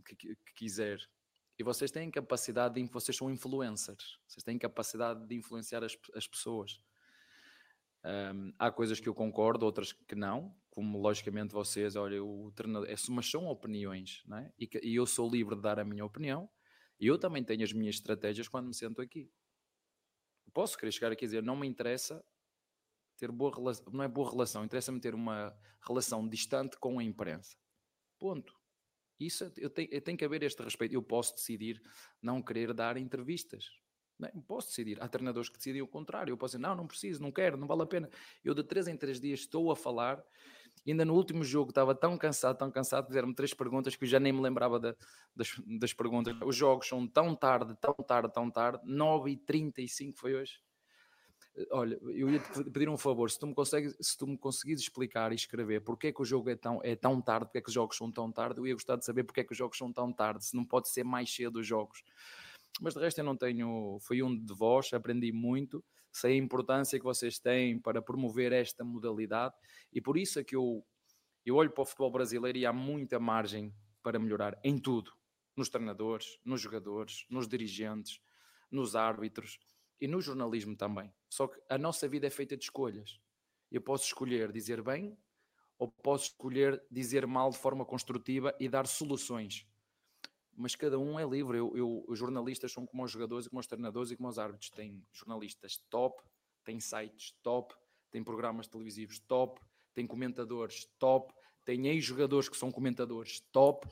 que, que quiser. E vocês têm capacidade de. Vocês são influencers. Vocês têm capacidade de influenciar as, as pessoas. Um, há coisas que eu concordo, outras que não, como logicamente vocês, olha, o treinador, é, mas são opiniões, não é? E, e, eu sou livre de dar a minha opinião, e eu também tenho as minhas estratégias quando me sento aqui. Posso querer chegar e dizer, não me interessa ter boa relação, não é boa relação, interessa-me ter uma relação distante com a imprensa. Ponto. Isso é, eu tenho, eu tenho que haver este respeito. Eu posso decidir não querer dar entrevistas. Não, é? posso decidir. Há treinadores que decidem o contrário. Eu posso dizer, não, não preciso, não quero, não vale a pena. Eu de três em três dias estou a falar ainda no último jogo estava tão cansado, tão cansado, fizeram-me três perguntas que eu já nem me lembrava da, das, das perguntas. Os jogos são tão tarde, tão tarde, tão tarde. 9h35 foi hoje. Olha, eu ia te pedir um favor, se tu me, consegues, se tu me conseguires explicar e escrever porque é que o jogo é tão, é tão tarde, porque é que os jogos são tão tarde, eu ia gostar de saber porque é que os jogos são tão tarde, se não pode ser mais cedo os jogos. Mas de resto eu não tenho, foi um de vós, aprendi muito, sei a importância que vocês têm para promover esta modalidade e por isso é que eu, eu olho para o futebol brasileiro e há muita margem para melhorar em tudo, nos treinadores, nos jogadores, nos dirigentes, nos árbitros, e no jornalismo também. Só que a nossa vida é feita de escolhas. Eu posso escolher dizer bem ou posso escolher dizer mal de forma construtiva e dar soluções. Mas cada um é livre. Eu, eu, os jornalistas são como os jogadores como os treinadores e como os árbitros. Tem jornalistas top, tem sites top, tem programas televisivos top, tem comentadores top, tem ex-jogadores que são comentadores top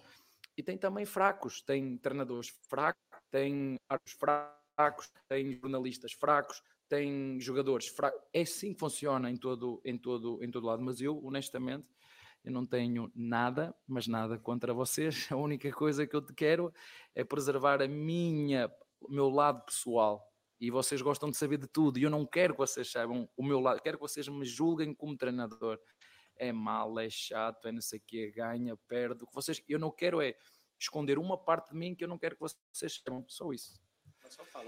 e tem também fracos. Tem treinadores fracos, tem árbitros fracos fracos, tem jornalistas fracos, tem jogadores fracos. É assim que funciona em todo, em todo, em todo lado. Mas eu, honestamente, eu não tenho nada, mas nada contra vocês. (laughs) A única coisa que eu te quero é preservar a minha, o meu lado pessoal. E vocês gostam de saber de tudo. E eu não quero que vocês saibam o meu lado. Quero que vocês me julguem como treinador. É mal, é chato, é não sei o quê, ganha, perde. O que vocês, eu não quero é esconder uma parte de mim que eu não quero que vocês saibam. Só isso.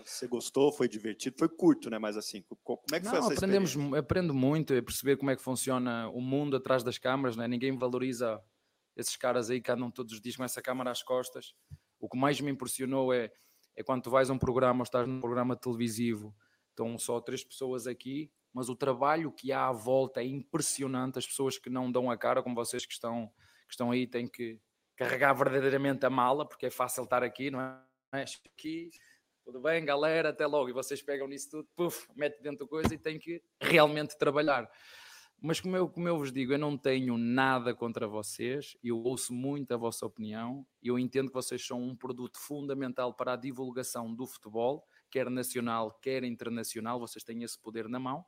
Você gostou? Foi divertido? Foi curto, né? Mas assim, como é que Não, foi essa aprendemos, experiência? Aprendo muito a perceber como é que funciona o mundo atrás das câmaras, né? Ninguém valoriza esses caras aí que andam todos os dias com essa câmara às costas. O que mais me impressionou é, é quando tu vais a um programa ou estás num programa televisivo, estão só três pessoas aqui, mas o trabalho que há à volta é impressionante. As pessoas que não dão a cara, como vocês que estão, que estão aí, têm que carregar verdadeiramente a mala, porque é fácil estar aqui, não é? Aqui, tudo bem, galera, até logo. E vocês pegam nisso tudo, puf, mete dentro da coisa e tem que realmente trabalhar. Mas como eu, como eu vos digo, eu não tenho nada contra vocês, eu ouço muito a vossa opinião, eu entendo que vocês são um produto fundamental para a divulgação do futebol, quer nacional, quer internacional, vocês têm esse poder na mão.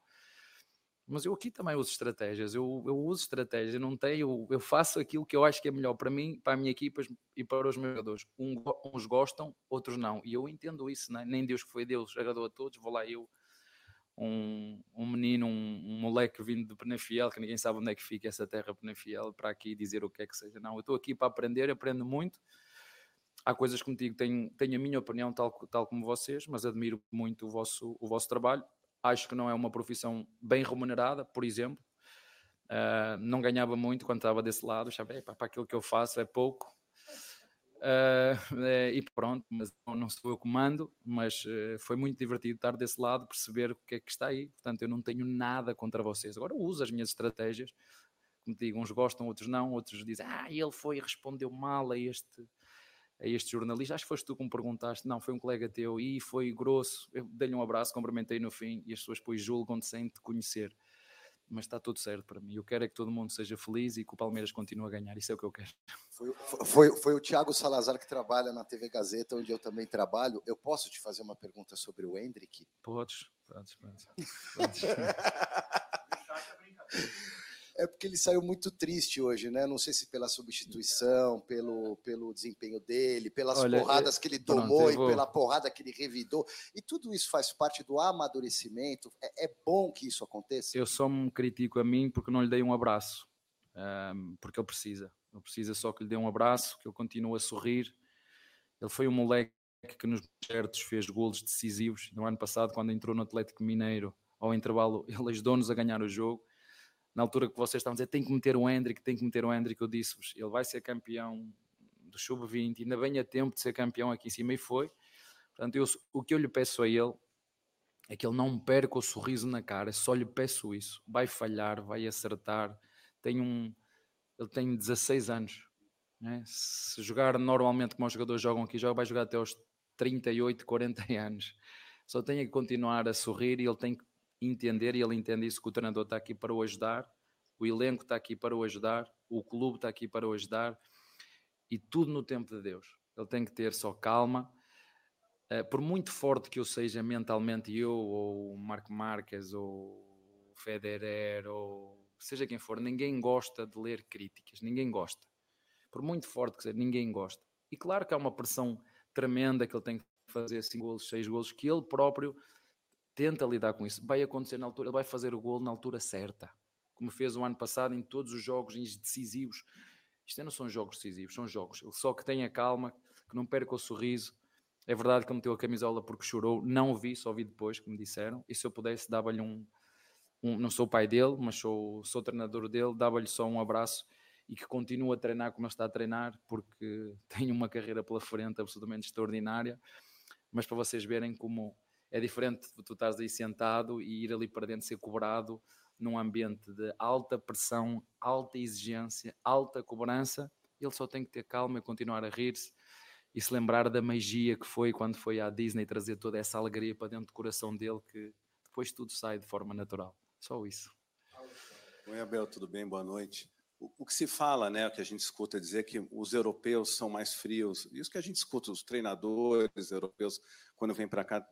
Mas eu aqui também uso estratégias, eu, eu uso estratégias, eu não tenho, eu faço aquilo que eu acho que é melhor para mim, para a minha equipa e para os meus jogadores. Um, uns gostam, outros não. E eu entendo isso, né? nem Deus que foi Deus, agradou a todos, vou lá eu, um, um menino, um, um moleque vindo de Penafiel, que ninguém sabe onde é que fica essa terra Penafiel, para aqui dizer o que é que seja. Não, eu estou aqui para aprender, aprendo muito. Há coisas digo, tenho, tenho a minha opinião, tal, tal como vocês, mas admiro muito o vosso, o vosso trabalho acho que não é uma profissão bem remunerada, por exemplo. Uh, não ganhava muito quando estava desse lado, sabe? para aquilo que eu faço é pouco. Uh, é, e pronto, mas não sou eu que mando, mas uh, foi muito divertido estar desse lado, perceber o que é que está aí. Portanto, eu não tenho nada contra vocês. Agora uso as minhas estratégias, como digo, uns gostam, outros não, outros dizem, ah, ele foi e respondeu mal a este a este jornalista, acho que foste tu que me perguntaste, não, foi um colega teu e foi grosso, eu dei-lhe um abraço, cumprimentei no fim e as pessoas depois julgam-te sem te conhecer. Mas está tudo certo para mim. Eu quero é que todo mundo seja feliz e que o Palmeiras continue a ganhar. Isso é o que eu quero. Foi, foi, foi o Thiago Salazar que trabalha na TV Gazeta, onde eu também trabalho. Eu posso te fazer uma pergunta sobre o Hendrick? Podes, podes, podes. (laughs) podes. É porque ele saiu muito triste hoje, né? Não sei se pela substituição, pelo, pelo desempenho dele, pelas Olha, porradas eu- que ele pronto, tomou eu vou- e pela porrada que ele revidou. E tudo isso faz parte do amadurecimento. É, é bom que isso aconteça. Eu só me critico a mim porque não lhe dei um abraço, ahm, porque ele precisa. Ele precisa só que lhe dê um abraço, que ele continue a sorrir. Ele foi um moleque que nos certos fez golos decisivos. No ano passado, quando entrou no Atlético Mineiro, ao intervalo, (laughs) ele ajudou-nos a ganhar o jogo. Na altura que vocês estavam a dizer, tem que meter o Hendrick, tem que meter o Hendrick, eu disse-vos, ele vai ser campeão do Sub-20, ainda bem a tempo de ser campeão aqui em cima, e foi. Portanto, eu- o que eu lhe peço a ele é que ele não perca o sorriso na cara, só lhe peço isso. Vai falhar, vai acertar. Tem um, ele tem 16 anos. né? Se jogar normalmente como os jogadores jogam aqui, joga, vai jogar até aos 38, 40 anos. Só tem que continuar a sorrir e ele tem que entender, e ele entende isso, que o treinador está aqui para o ajudar, o elenco está aqui para o ajudar, o clube está aqui para o ajudar, e tudo no tempo de Deus. Ele tem que ter só calma, Uh, por muito forte que eu seja mentalmente, eu, ou Marco Marques, ou Federer, ou seja quem for, ninguém gosta de ler críticas, ninguém gosta. Por muito forte que seja, ninguém gosta. E claro que há uma pressão tremenda que ele tem que fazer 5 golos, 6 golos, que ele próprio tenta lidar com isso. Vai acontecer na altura, ele vai fazer o golo na altura certa, como fez o ano passado em todos os jogos decisivos. Isto não são jogos decisivos, são jogos. Ele só que tenha calma, que não perca o sorriso. É verdade que ele meteu a camisola porque chorou, não o vi, só vi depois me disseram. E se eu pudesse, dava-lhe um, um, Não sou o pai dele, mas sou, sou treinador dele, dava-lhe só um abraço e que continue a treinar como ele está a treinar, porque (laughs) tem uma carreira pela frente absolutamente extraordinária. Mas para vocês verem como é diferente de tu estás aí sentado e ir ali para dentro ser cobrado num ambiente de alta pressão, alta exigência, alta cobrança. Ele só tem que ter calma e continuar a rir-se e se lembrar da magia que foi quando foi à Disney trazer toda essa alegria para dentro do coração dele, que depois tudo sai de forma natural. Só isso. Oi, Abel, tudo bem? Boa noite. O, o que se fala, né, o que a gente escuta dizer que os europeus são mais frios. Isso que a gente escuta, os treinadores europeus, quando vêm para cá,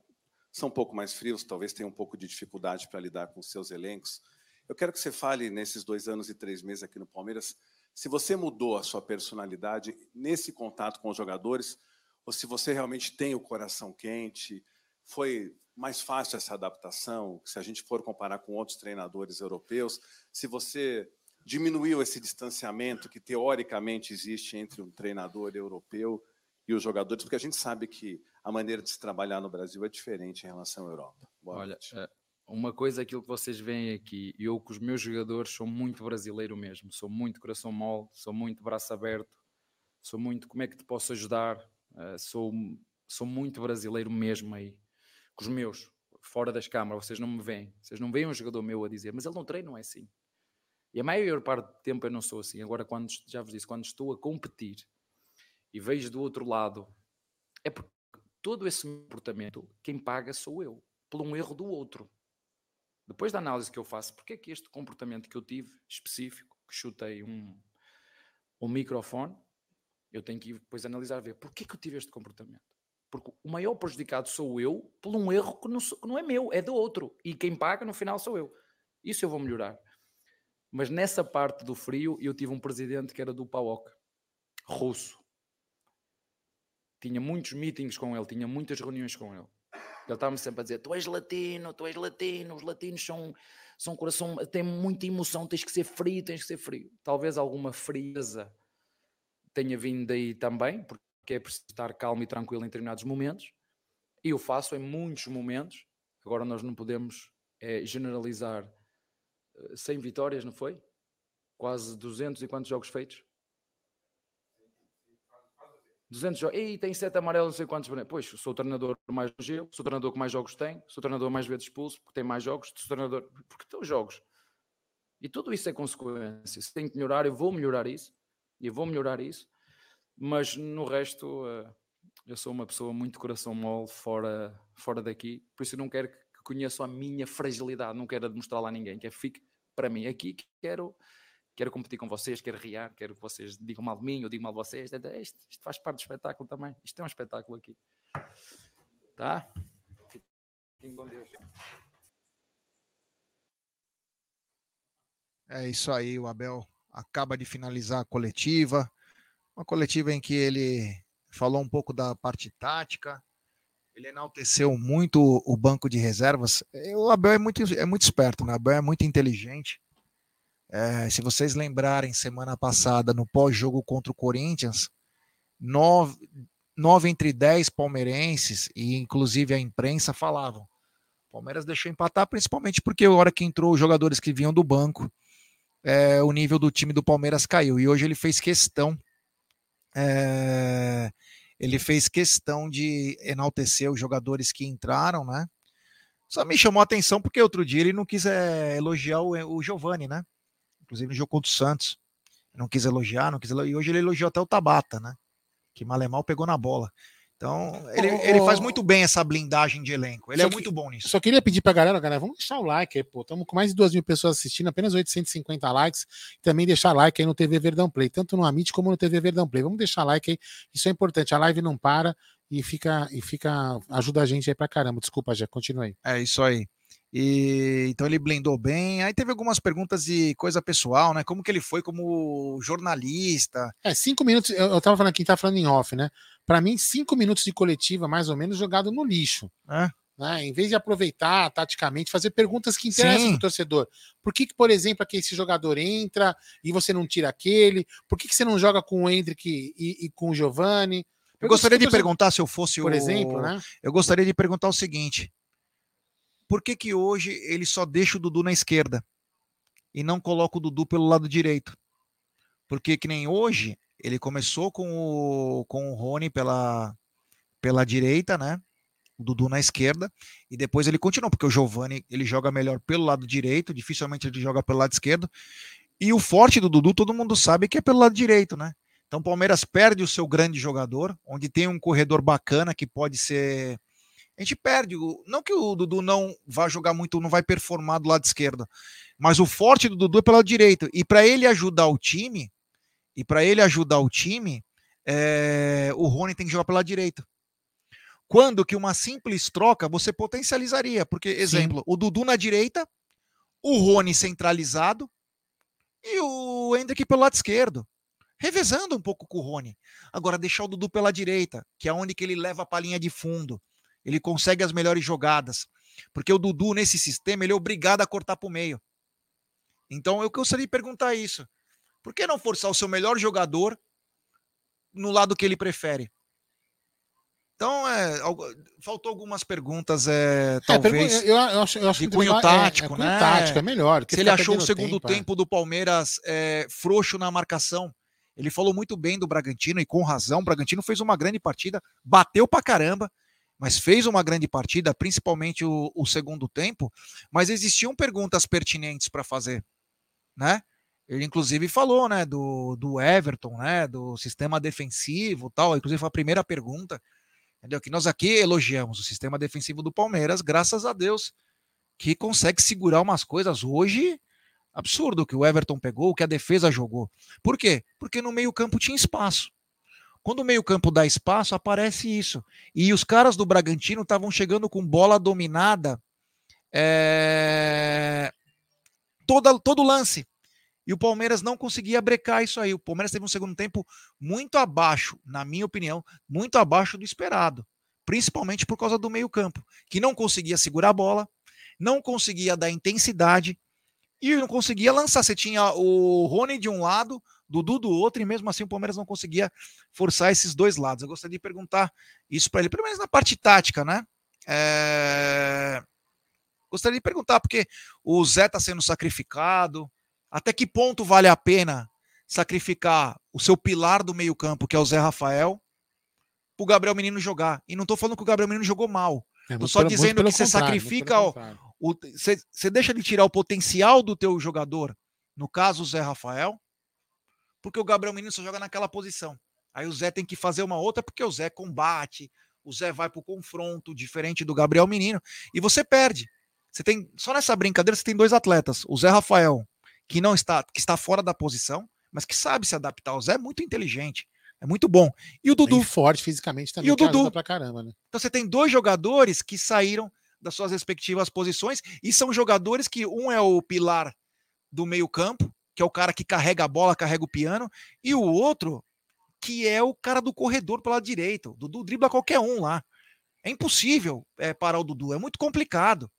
são um pouco mais frios, talvez tenham um pouco de dificuldade para lidar com seus elencos. Eu quero que você fale, nesses dois anos e três meses aqui no Palmeiras, se você mudou a sua personalidade nesse contato com os jogadores, ou se você realmente tem o coração quente, foi mais fácil essa adaptação, se a gente for comparar com outros treinadores europeus, se você diminuiu esse distanciamento que teoricamente existe entre um treinador europeu e os jogadores, porque a gente sabe que a maneira de se trabalhar no Brasil é diferente em relação à Europa. Boa Olha, noite. É, uma coisa, aquilo que vocês veem aqui, eu com os meus jogadores sou muito brasileiro mesmo, sou muito coração mole, sou muito braço aberto, sou muito como é que te posso ajudar, uh, sou, sou muito brasileiro mesmo aí, com os meus, fora das câmaras, vocês não me veem, vocês não veem um jogador meu a dizer, mas ele não treina, não é assim. E a maior parte do tempo eu não sou assim. Agora, quando já vos disse, quando estou a competir e vejo do outro lado, é porque todo esse comportamento, quem paga sou eu, por um erro do outro. Depois da análise que eu faço, porque é que este comportamento que eu tive, específico, que chutei um, um microfone, eu tenho que depois analisar, ver porque é que eu tive este comportamento. Porque o maior prejudicado sou eu por um erro que não, sou, que não é meu, é do outro. E quem paga no final sou eu. Isso eu vou melhorar. Mas nessa parte do frio, eu tive um presidente que era do PAOK, russo. Tinha muitos meetings com ele, tinha muitas reuniões com ele. Ele estava-me sempre a dizer: Tu és latino, tu és latino, os latinos são, são coração, têm muita emoção, tens que ser frio, tens que ser frio. Talvez alguma frieza tenha vindo daí também, porque é preciso estar calmo e tranquilo em determinados momentos. E eu faço em muitos momentos. Agora nós não podemos é, generalizar 100 eh, vitórias, não foi? Quase 200 e quantos jogos feitos? 200 jogos. E tem sete amarelos, não sei quantos. Pois, sou o treinador mais longevo, sou o treinador que mais jogos tem, sou o treinador mais vezes expulso, porque tem mais jogos, sou o treinador. Porque tem os jogos. E tudo isso é consequência. Se tem que melhorar, eu vou melhorar isso. E vou melhorar isso. Mas no resto, eh, eu sou uma pessoa muito coração mole, fora, fora daqui. Por isso eu não quero que conheçam a minha fragilidade, não quero demonstrá-la a ninguém. Quero fique para mim aqui, quero quero competir com vocês, quero riar, quero que vocês digam mal de mim, eu digo mal de vocês. Isto, isto faz parte do espetáculo também. Isto é um espetáculo aqui. Tá? Fiquem com Deus. É isso aí, o Abel acaba de finalizar a coletiva. Uma coletiva em que ele falou um pouco da parte tática, ele enalteceu muito o banco de reservas. O Abel é muito, é muito esperto, né? O Abel é muito inteligente. É, se vocês lembrarem, semana passada, no pós-jogo contra o Corinthians, nove, nove entre dez palmeirenses, e inclusive a imprensa, falavam. Palmeiras deixou empatar, principalmente porque a hora que entrou os jogadores que vinham do banco, é, o nível do time do Palmeiras caiu. E hoje ele fez questão. É, ele fez questão de enaltecer os jogadores que entraram, né? Só me chamou a atenção porque outro dia ele não quis é, elogiar o, o Giovani, né? Inclusive no jogo contra o Santos. Não quis elogiar, não quis elogiar. E hoje ele elogiou até o Tabata, né? Que Malemal pegou na bola. Então, ele, oh, ele faz muito bem essa blindagem de elenco. Ele é muito bom nisso. Só queria pedir pra galera, galera, vamos deixar o like aí, pô. Estamos com mais de 2 mil pessoas assistindo, apenas 850 likes. Também deixar like aí no TV Verdão Play, tanto no Amit como no TV Verdão Play. Vamos deixar like aí, isso é importante. A live não para e fica, e fica ajuda a gente aí pra caramba. Desculpa, já continua aí. É isso aí. E, então ele blindou bem. Aí teve algumas perguntas de coisa pessoal, né? Como que ele foi como jornalista. É, cinco minutos. Eu, eu tava falando aqui, tá falando em off, né? Para mim, cinco minutos de coletiva, mais ou menos, jogado no lixo. É. Né? Em vez de aproveitar taticamente, fazer perguntas que interessam o torcedor. Por que, que, por exemplo, aqui esse jogador entra e você não tira aquele? Por que, que você não joga com o Hendrick e, e com o Giovanni? Eu gostaria de perguntar se eu fosse por o. exemplo, né? Eu gostaria de perguntar o seguinte: por que que hoje ele só deixa o Dudu na esquerda e não coloca o Dudu pelo lado direito? Porque que nem hoje ele começou com o com o Rony pela pela direita, né? O Dudu na esquerda e depois ele continuou porque o Giovani ele joga melhor pelo lado direito, dificilmente ele joga pelo lado esquerdo. E o forte do Dudu todo mundo sabe que é pelo lado direito, né? Então o Palmeiras perde o seu grande jogador, onde tem um corredor bacana que pode ser. A gente perde. Não que o Dudu não vá jogar muito, não vai performar do lado esquerdo, mas o forte do Dudu é pelo lado direito. E para ele ajudar o time, e para ele ajudar o time, é, o Rony tem que jogar pelo lado direito. Quando que uma simples troca você potencializaria? Porque, exemplo, o Dudu na direita, o Rony centralizado e o Hendrick pelo lado esquerdo revezando um pouco com o Rony. Agora, deixar o Dudu pela direita, que é onde que ele leva para a linha de fundo. Ele consegue as melhores jogadas. Porque o Dudu, nesse sistema, ele é obrigado a cortar para o meio. Então, eu gostaria de perguntar isso. Por que não forçar o seu melhor jogador no lado que ele prefere? Então, é, faltou algumas perguntas, é, É, talvez, pergun- eu, eu acho, eu acho de que cunho é- é tático, cunho né? tático, é melhor. Se ele achou o segundo tempo, é. tempo do Palmeiras é, frouxo na marcação. Ele falou muito bem do Bragantino e com razão. O Bragantino fez uma grande partida, bateu pra caramba, mas fez uma grande partida, principalmente o, o segundo tempo. Mas existiam perguntas pertinentes para fazer, né? Ele inclusive falou, né, do, do Everton, né, do sistema defensivo, tal. Inclusive foi a primeira pergunta, entendeu? Que nós aqui elogiamos o sistema defensivo do Palmeiras, graças a Deus, que consegue segurar umas coisas hoje absurdo que o Everton pegou, que a defesa jogou. Por quê? Porque no meio-campo tinha espaço. Quando o meio-campo dá espaço, aparece isso. E os caras do Bragantino estavam chegando com bola dominada é... Toda, todo lance. E o Palmeiras não conseguia brecar isso aí. O Palmeiras teve um segundo tempo muito abaixo, na minha opinião, muito abaixo do esperado. Principalmente por causa do meio-campo, que não conseguia segurar a bola, não conseguia dar intensidade e não conseguia lançar. Você tinha o Rony de um lado, Dudu do outro, e mesmo assim o Palmeiras não conseguia forçar esses dois lados. Eu gostaria de perguntar isso para ele, pelo menos na parte tática, né? É... Gostaria de perguntar, porque o Zé está sendo sacrificado. Até que ponto vale a pena sacrificar o seu pilar do meio-campo, que é o Zé Rafael, para o Gabriel Menino jogar? E não estou falando que o Gabriel Menino jogou mal. É, Estou muito só pelo- dizendo que você sacrifica o- você você deixa de tirar o potencial do teu jogador, no caso o Zé Rafael, porque o Gabriel Menino só joga naquela posição. Aí o Zé tem que fazer uma outra porque o Zé combate, o Zé vai pro confronto, diferente do Gabriel Menino, e você perde. Você tem só nessa brincadeira você tem dois atletas, o Zé Rafael, que não está que está fora da posição, mas que sabe se adaptar. O Zé é muito inteligente, é muito bom. E o Dudu Bem forte fisicamente também, E o Dudu? pra caramba, né? então você tem dois jogadores que saíram das suas respectivas posições e são jogadores que um é o pilar do meio-campo, que é o cara que carrega a bola, carrega o piano, e o outro que é o cara do corredor pelo lado direito. O Dudu dribla qualquer um lá. É impossível é, parar o Dudu, é muito complicado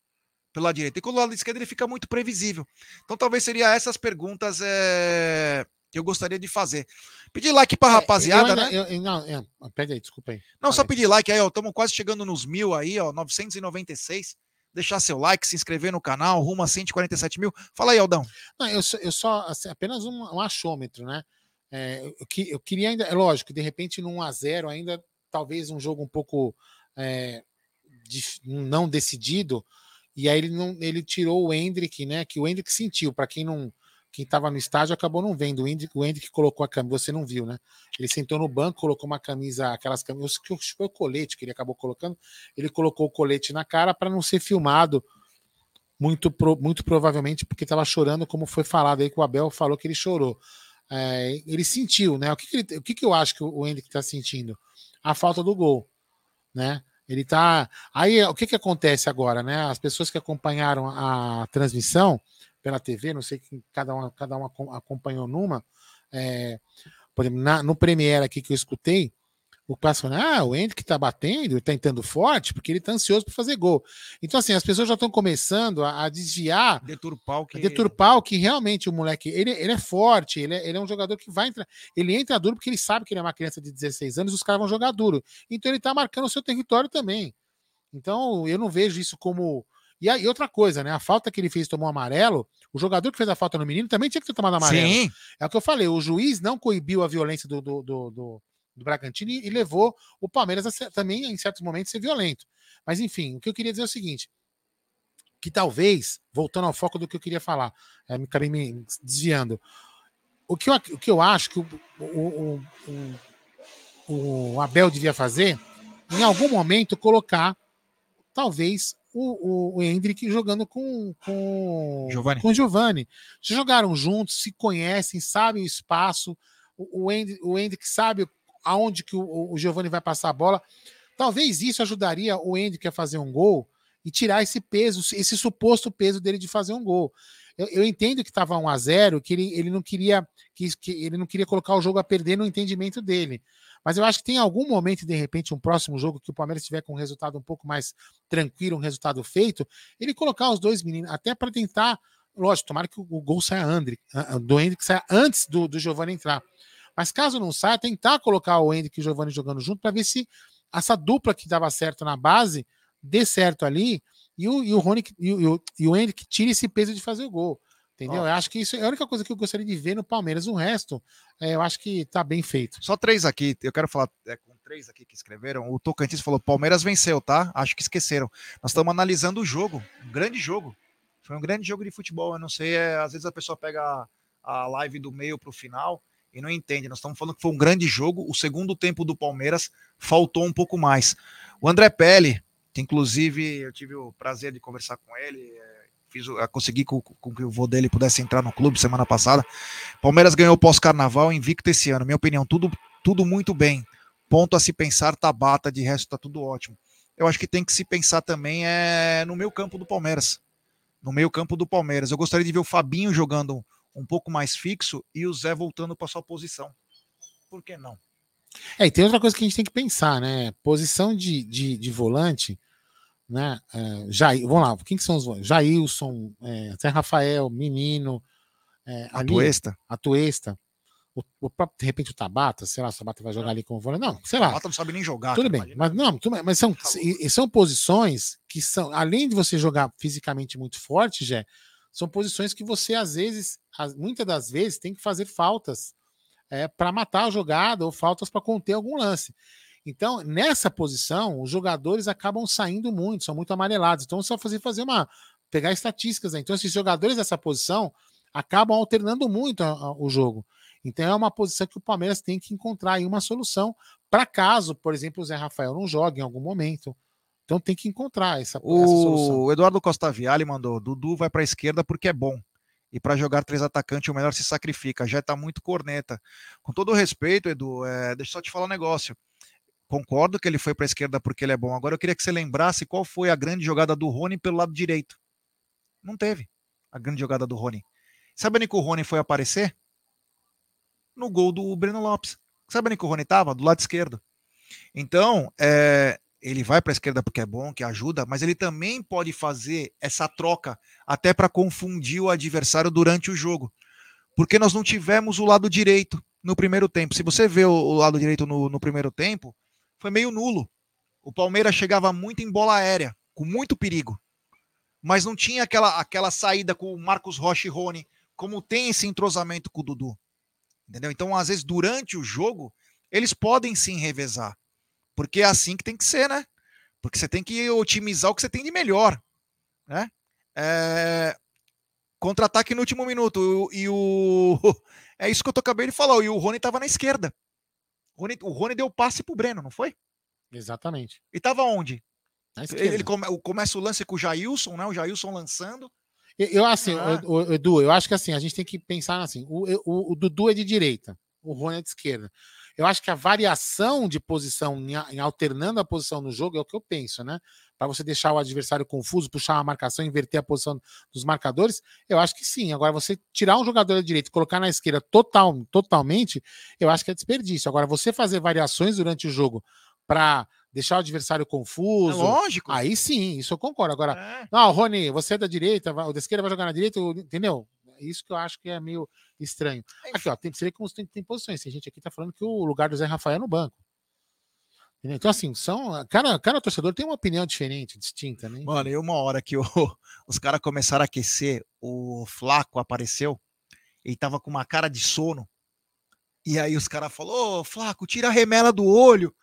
pelo lado direito. E com o lado esquerdo ele fica muito previsível. Então talvez seria essas perguntas é, que eu gostaria de fazer. Pedir like pra rapaziada, É, eu né? eu- não, é, pega aí, desculpa aí. Não, só pedir like aí, ó. Estamos quase chegando nos mil aí, ó. 996. Deixar seu like, se inscrever no canal, rumo a 147 mil. Fala aí, Aldão. Não, eu eu só assim, apenas um, um achômetro, né? É, eu, eu queria ainda, é lógico, de repente num 1x0 ainda, talvez um jogo um pouco é, dif- não decidido, e aí ele não ele tirou o Hendrick, né? Que o Hendrick sentiu, para quem não quem estava no estádio acabou não vendo. O Hendrick, o Hendrick colocou a camisa, você não viu, né? Ele sentou no banco, colocou uma camisa, aquelas camisas, que foi o colete que ele acabou colocando. Ele colocou o colete na cara para não ser filmado muito, muito provavelmente porque estava chorando, como foi falado aí que o Abel falou que ele chorou. É, ele sentiu, né? O que, que ele- o que, que eu acho que o Hendrick está sentindo? A falta do gol, né? Ele tá. Aí o que, que acontece agora, né? As pessoas que acompanharam a transmissão pela TV, não sei que cada um, cada um acompanhou numa. É, por exemplo, na, no Premiere aqui que eu escutei, o passo ah, o Hendrick tá batendo, tá entrando forte, porque ele tá ansioso para fazer gol. Então, assim, as pessoas já estão começando a, a, desviar. Deturpar o que. Deturpar o que realmente o moleque. Ele, ele é forte, ele é, ele é um jogador que vai entrar. Ele entra duro porque ele sabe que ele é uma criança de 16 anos, os caras vão jogar duro. Então ele tá marcando o seu território também. Então, eu não vejo isso como. E, aí, outra coisa, né? A falta que ele fez tomou amarelo, o jogador que fez a falta no menino também tinha que ter tomado amarelo. Sim. É o que eu falei, o juiz não coibiu a violência do, do, do, do do Bragantino e, levou o Palmeiras a também, em certos momentos, ser violento. Mas, enfim, o que eu queria dizer é o seguinte: que talvez, voltando ao foco do que eu queria falar, é, acabei me desviando. O que eu, o que eu acho que o, o, o, o Abel devia fazer, em algum momento, colocar, talvez, o, o, o Hendrick jogando com, com, Giovani. com o Giovanni. Jogaram juntos, se conhecem, sabem o espaço. O, o, Hendrick, o Hendrick sabe aonde que o, o Giovani vai passar a bola. Talvez isso ajudaria o Hendrick a fazer um gol e tirar esse peso, esse suposto peso dele de fazer um gol. Eu, eu entendo que estava 1 a 0 que ele, ele não queria que, que, ele não queria colocar o jogo a perder no entendimento dele. Mas eu acho que tem algum momento, de repente, um próximo jogo que o Palmeiras tiver com um resultado um pouco mais tranquilo, um resultado feito, ele colocar os dois meninos, até para tentar, lógico, tomara que o, gol saia André, do Hendrick saia antes do, do Giovanni entrar. Mas caso não saia, tentar colocar o Hendrick e o Giovanni jogando junto para ver se essa dupla que dava certo na base dê certo ali e o, e o Rony e o, e o Hendrick tire esse peso de fazer o gol. Entendeu? Eu acho que isso é a única coisa que eu gostaria de ver no Palmeiras. O resto, é, eu acho que tá bem feito. Só três aqui. Eu quero falar é, com três aqui que escreveram. O Tocantins falou: Palmeiras venceu, tá? Acho que esqueceram. Nós estamos analisando o jogo, um grande jogo. Foi um grande jogo de futebol. Eu não sei, é, às vezes a pessoa pega a, a live do meio para o final e não entende. Nós estamos falando que foi um grande jogo. O segundo tempo do Palmeiras faltou um pouco mais. O André Pelli, que inclusive eu tive o prazer de conversar com ele, é, fiz, consegui com, com, que o vô dele pudesse entrar no clube semana passada. Palmeiras ganhou pós-carnaval, invicto esse ano. Minha opinião, tudo, tudo muito bem. Ponto a se pensar, Tabata, de resto tá tudo ótimo. Eu acho que tem que se pensar também é no meio campo do Palmeiras. No meio campo do Palmeiras. Eu gostaria de ver o Fabinho jogando um pouco mais fixo e o Zé voltando para sua posição. Por que não? É, e tem outra coisa que a gente tem que pensar, né? Posição de, de, de volante, né? É, Jair, vamos lá, quem que são os? Jailson, é, Zé Rafael, Menino, é, Atuesta. Ali, Atuesta. O, o próprio, de repente, o Tabata, sei lá, o Tabata vai jogar ali como volante. Não, sei lá. O Tabata não sabe nem jogar. Tudo bem, mas não, tudo, mas são, tá são posições que são, além de você jogar fisicamente muito forte, já são posições que você, às vezes, muitas das vezes, tem que fazer faltas é, para matar a jogada ou faltas para conter algum lance. Então, nessa posição, os jogadores acabam saindo muito, são muito amarelados. Então, só fazer, fazer uma. pegar estatísticas. Né? Então, esses jogadores dessa posição acabam alternando muito a, a, o jogo. Então, é uma posição que o Palmeiras tem que encontrar aí uma solução para caso, por exemplo, o Zé Rafael não jogue em algum momento então tem que encontrar essa, o essa solução. O Eduardo Costa Viale mandou: Dudu vai para a esquerda porque é bom. E para jogar três atacantes, o melhor se sacrifica. Já está muito corneta. Com todo o respeito, Edu, é, deixa eu só te falar um negócio. Concordo que ele foi para a esquerda porque ele é bom. Agora eu queria que você lembrasse qual foi a grande jogada do Rony pelo lado direito. Não teve a grande jogada do Rony. Sabe onde que o Rony foi aparecer? No gol do Breno Lopes. Sabe onde que o Rony estava? Do lado esquerdo. Então, é, ele vai para a esquerda porque é bom, que ajuda, mas ele também pode fazer essa troca até para confundir o adversário durante o jogo. Porque nós não tivemos o lado direito no primeiro tempo. Se você vê o, lado direito no, no primeiro tempo, foi meio nulo. O Palmeiras chegava muito em bola aérea, com muito perigo. Mas não tinha aquela, aquela saída com o Marcos Rocha e Rony, como tem esse entrosamento com o Dudu. Entendeu? Então, às vezes, durante o jogo, eles podem sim revezar. Porque é assim que tem que ser, né? Porque você tem que otimizar o que você tem de melhor, né? É... Contra-ataque no último minuto. E o. (laughs) É isso que eu acabei de falar. E o Rony tava na esquerda. O Rony, o Rony deu passe pro Breno, não foi? Exatamente. E tava onde? Ele, ele come, começa o lance com o Jailson, né? O Jailson lançando. Eu, assim, ah. o, o, Edu, eu acho que assim, a gente tem que pensar assim: o, o, o Dudu é de direita, o Rony é de esquerda. Eu acho que a variação de posição, em, alternando a posição no jogo, é o que eu penso, né? Para você deixar o adversário confuso, puxar uma marcação, inverter a posição dos marcadores, eu acho que sim. Agora, você tirar um jogador da direita e colocar na esquerda total, totalmente, eu acho que é desperdício. Agora, você fazer variações durante o jogo para deixar o adversário confuso. É lógico. Aí sim, isso eu concordo. Agora, é. não, Rony, você é da direita, o da esquerda vai jogar na direita, entendeu? Isso que eu acho que é meio estranho. Aqui, ó, tem, você vê como tem, tem posições. Tem gente aqui tá falando que o lugar do Zé Rafael é no banco. Então, assim, são. Cada, cada torcedor tem uma opinião diferente, distinta, né? Mano, e uma hora que o, (laughs) os caras começaram a aquecer, o Flaco apareceu, ele tava com uma cara de sono. E aí os caras falaram: Ô, Flaco, tira a remela do olho.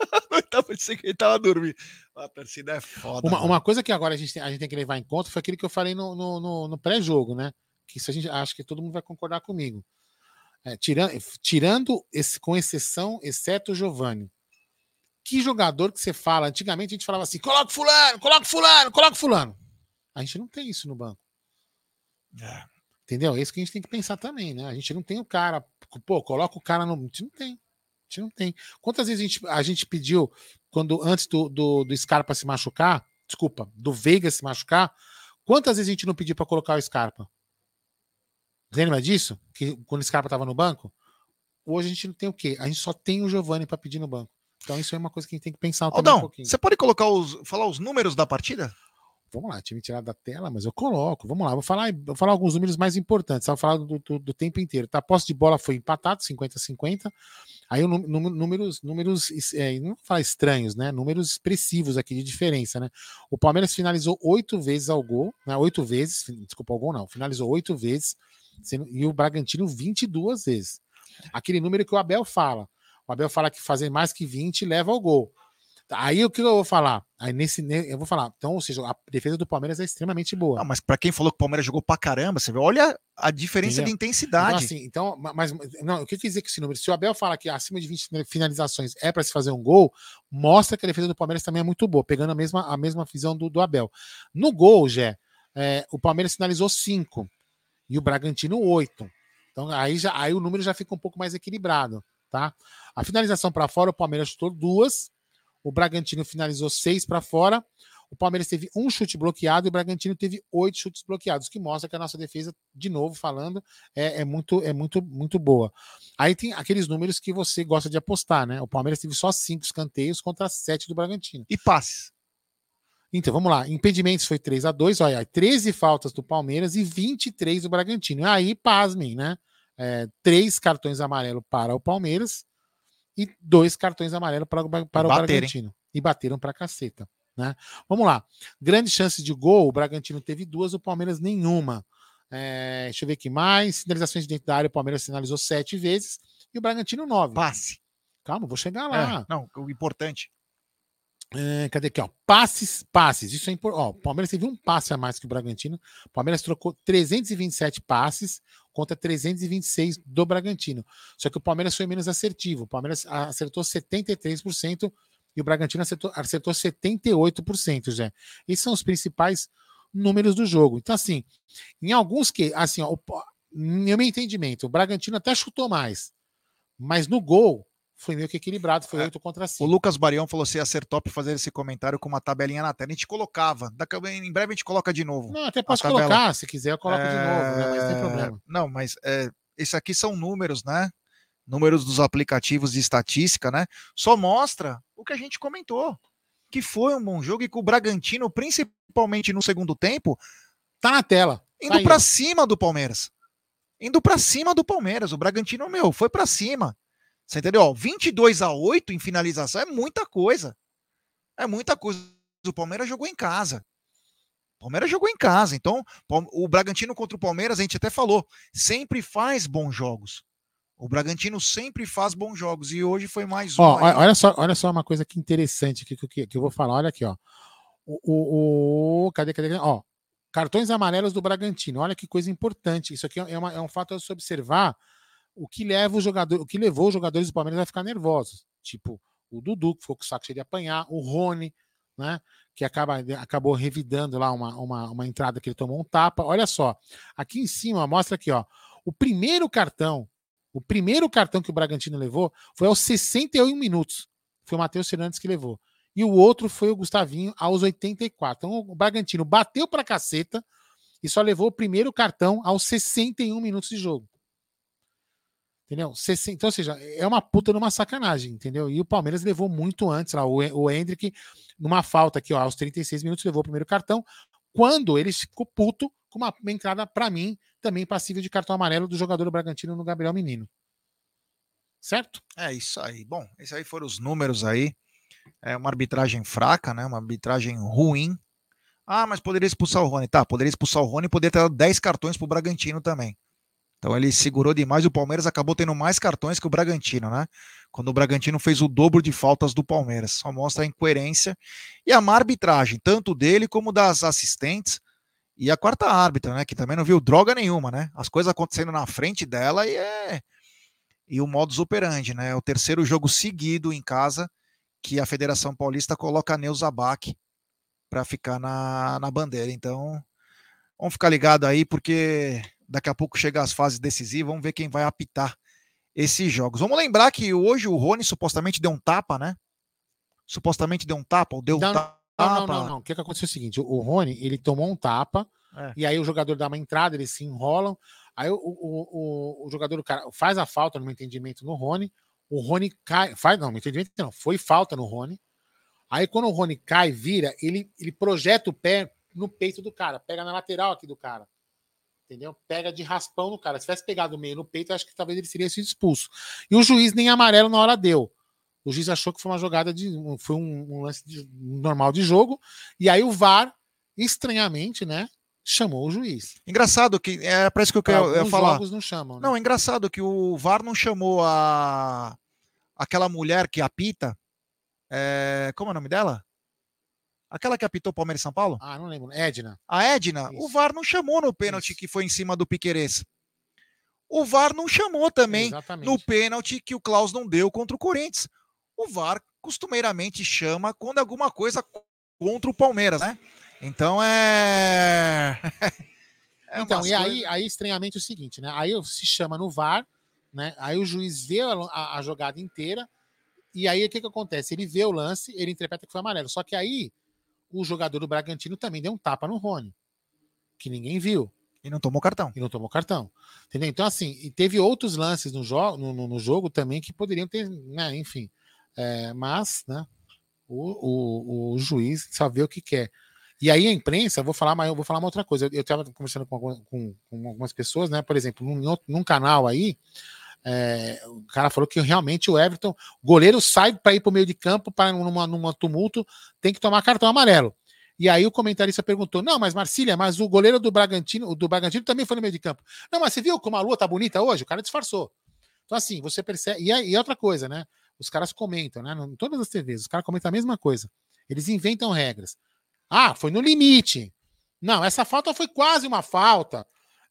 (laughs) tava que ele tava dormindo. A torcida é foda. Uma, uma, coisa que agora a gente, tem, a gente tem que levar em conta foi aquilo que eu falei no, no, no, no pré-jogo, né? Que isso a gente acho que todo mundo vai concordar comigo. É, tirando, tirando esse, com exceção, exceto o Giovanni. Que jogador que você fala? Antigamente a gente falava assim: coloca fulano, coloca fulano, coloca fulano. A gente não tem isso no banco. É. Entendeu? É isso que a gente tem que pensar também, né? A gente não tem o cara, pô, coloca o cara no. A gente não tem gente não tem. Quantas vezes a gente, a gente pediu, quando antes do, do, do Scarpa se machucar, desculpa, do Veiga se machucar, quantas vezes a gente não pediu para colocar o Scarpa? Você lembra disso? Que quando o Scarpa estava no banco? Hoje a gente não tem o quê? A gente só tem o Giovanni para pedir no banco. Então isso é uma coisa que a gente tem que pensar Aldão, um pouquinho. Você pode colocar os, falar os números da partida? Vamos lá, time tirado da tela, mas eu coloco. Vamos lá, vou falar, vou falar alguns números mais importantes. Vou falar do, do, do, tempo inteiro. Tá? A posse de bola foi empatado, 50-50. Aí números, números é, não vou falar estranhos, né? Números expressivos aqui de diferença, né? O Palmeiras finalizou oito vezes ao gol, né? Oito vezes, desculpa, ao gol não, finalizou oito vezes, e o Bragantino 22 vezes. Aquele número que o Abel fala. O Abel fala que fazer mais que 20 leva ao gol. Aí o que eu vou falar? Aí nesse, eu vou falar. Então, ou seja, a defesa do Palmeiras é extremamente boa. Não, mas para quem falou que o Palmeiras jogou pra caramba, você vê, olha a diferença Entendeu? de intensidade. Então, assim, então, mas não, o que quer dizer que esse número? Se o Abel fala que acima de 20 finalizações é para se fazer um gol, mostra que a defesa do Palmeiras também é muito boa, pegando a mesma, a mesma visão do, do Abel. No gol, Jé, é, o Palmeiras finalizou 5 e o Bragantino 8. Então, aí, já, aí o número já fica um pouco mais equilibrado, tá? A finalização para fora, o Palmeiras chutou duas o Bragantino finalizou seis para fora. O Palmeiras teve um chute bloqueado e o Bragantino teve oito chutes bloqueados, que mostra que a nossa defesa, de novo falando, é, é, muito, é muito, muito boa. Aí tem aqueles números que você gosta de apostar, né? O Palmeiras teve só cinco escanteios contra sete do Bragantino. E passes. Então, vamos lá. Impedimentos foi 3 a 2 olha, 13 faltas do Palmeiras e 23 do Bragantino. Aí, pasmem, né? É, três cartões amarelos para o Palmeiras e dois cartões amarelos para, para o Bragantino. E bateram para caceta. Né? Vamos lá. Grande chance de gol, o Bragantino teve duas, o Palmeiras nenhuma. É, deixa eu ver aqui mais. Sinalizações de dentro da área, o Palmeiras sinalizou sete vezes e o Bragantino nove. Passe. Calma, vou chegar lá. É, não, o importante. É, cadê aqui, ó? Passes, passes. Isso é importante. O Palmeiras teve um passe a mais que o Bragantino. O Palmeiras trocou 327 passes contra 326 do Bragantino. Só que o Palmeiras foi menos assertivo. O Palmeiras acertou 73% e o Bragantino acertou, acertou 78%, já. Esses são os principais números do jogo. Então, assim, em alguns que, assim, ó, no meu entendimento, o Bragantino até chutou mais, mas no gol foi meio que equilibrado, foi 8 é, contra 5. O Lucas Barião falou se ia ser top fazer esse comentário com uma tabelinha na tela. A gente colocava, daqui, em breve a gente coloca de novo. Não, até posso colocar, se quiser eu coloco é... de novo, né? mas tem problema. Não, mas é, esse aqui são números, né? Números dos aplicativos de estatística, né? Só mostra o que a gente comentou, que foi um bom jogo e que o Bragantino, principalmente no segundo tempo, tá na tela. Indo tá para cima do Palmeiras. Indo para cima do Palmeiras. O Bragantino, meu, foi para cima. Você entendeu? 22 a 8 em finalização é muita coisa. É muita coisa. O Palmeiras jogou em casa. O Palmeiras jogou em casa. Então, o Bragantino contra o Palmeiras, a gente até falou, sempre faz bons jogos. O Bragantino sempre faz bons jogos. E hoje foi mais um. Ó, olha, só, olha só uma coisa que interessante que, que, que eu vou falar. Olha aqui, ó. O, o, o, cadê, cadê? Ó, cartões amarelos do Bragantino. Olha que coisa importante. Isso aqui é, uma, é um fato a se observar o que leva o jogador, o que levou os jogadores do Palmeiras a ficar nervosos. Tipo, o Dudu, que ficou com o saco cheio de apanhar, o Rony, né? Que acaba, acabou revidando lá uma, uma, uma entrada que ele tomou um tapa. Olha só, aqui em cima, mostra aqui, ó. O primeiro cartão O primeiro cartão que o Bragantino levou foi aos 61 minutos. Foi o Matheus Fernandes que levou. E o outro foi o Gustavinho aos 84. Então o Bragantino bateu pra caceta e só levou o primeiro cartão aos 61 minutos de jogo. Entendeu? Então, ou seja, é uma puta numa sacanagem, entendeu? E o Palmeiras levou muito antes lá. O, Hendrick, numa falta aqui, ó, aos 36 minutos, levou o primeiro cartão. Quando ele ficou puto com uma, uma entrada, para mim, também passível de cartão amarelo do jogador do Bragantino no Gabriel Menino. Certo? É isso aí. Bom, esses aí foram os números aí. É uma arbitragem fraca, né? Uma arbitragem ruim. Ah, mas poderia expulsar o Rony. Tá, poderia expulsar o Rony e poderia ter dado 10 cartões pro Bragantino também. Então ele segurou demais. O Palmeiras acabou tendo mais cartões que o Bragantino, né? Quando o Bragantino fez o dobro de faltas do Palmeiras. Só mostra a incoerência e a má arbitragem, tanto dele como das assistentes. E a quarta árbitra, né? Que também não viu droga nenhuma, né? As coisas acontecendo na frente dela e é. E o modus operandi, né? É o terceiro jogo seguido em casa que a Federação Paulista coloca a Neuza Bach para ficar na, na bandeira. Então, vamos ficar ligado aí, porque Daqui a pouco chega as fases decisivas, vamos ver quem vai apitar esses jogos. Vamos lembrar que hoje o Rony supostamente deu um tapa, né? Supostamente deu um tapa, ou deu não, um tapa. Não, não, não, não. O que, que aconteceu é o seguinte: o Rony, ele tomou um tapa, é. e aí o jogador dá uma entrada, eles se enrolam. Aí o, o, o, o jogador o cara, faz a falta no entendimento no Rony. O Rony cai. Faz, não, no entendimento não. Foi falta no Rony. Aí quando o Rony cai, vira, ele, ele projeta o pé no peito do cara, pega na lateral aqui do cara entendeu? Pega de raspão no cara. Se tivesse pegado meio no peito, acho que talvez ele seria sido expulso. E o juiz nem amarelo na hora deu. O juiz achou que foi uma jogada de. Foi um, um lance de, normal de jogo. E aí o VAR, estranhamente, né? Chamou o juiz. Engraçado que. É, parece que eu quero eu falar. jogos não chamam. Né? Não, engraçado que o VAR não chamou a. Aquela mulher que apita. É, como é o nome dela? Aquela que apitou Palmeiras e São Paulo? Ah, não lembro. Edna. A Edna. Isso. O VAR não chamou no pênalti Isso. que foi em cima do Piqueires. O VAR não chamou também Exatamente. no pênalti que o Klaus não deu contra o Corinthians. O VAR costumeiramente chama quando alguma coisa contra o Palmeiras, né? Então é. (laughs) é então, e aí, aí, estranhamente, é o seguinte, né? Aí se chama no VAR, né? Aí o juiz vê a, a, a jogada inteira, e aí o que, que acontece? Ele vê o lance, ele interpreta que foi amarelo. Só que aí o jogador do Bragantino também deu um tapa no Rony, que ninguém viu. E não tomou cartão. E não tomou cartão. Entendeu? Então, assim, e teve outros lances no, jo no, no, no jogo também que poderiam ter, né, enfim. É, mas, né, o, o, o, juiz só vê o que quer. E aí a imprensa, vou falar, mas eu vou falar uma outra coisa. Eu estava conversando com, com, com, algumas pessoas, né? Por exemplo, num, num canal aí, é, o cara falou que realmente o Everton, o goleiro sai para ir para o meio de campo para numa, numa tumulto, tem que tomar cartão amarelo. E aí o comentarista perguntou: Não, mas Marcília, mas o goleiro do Bragantino, do Bragantino também foi no meio de campo. Não, mas você viu como a lua tá bonita hoje? O cara disfarçou. Então, assim, você percebe. E, e outra coisa, né? Os caras comentam, né? Em todas as TVs, os caras comentam a mesma coisa. Eles inventam regras. Ah, foi no limite. Não, essa falta foi quase uma falta.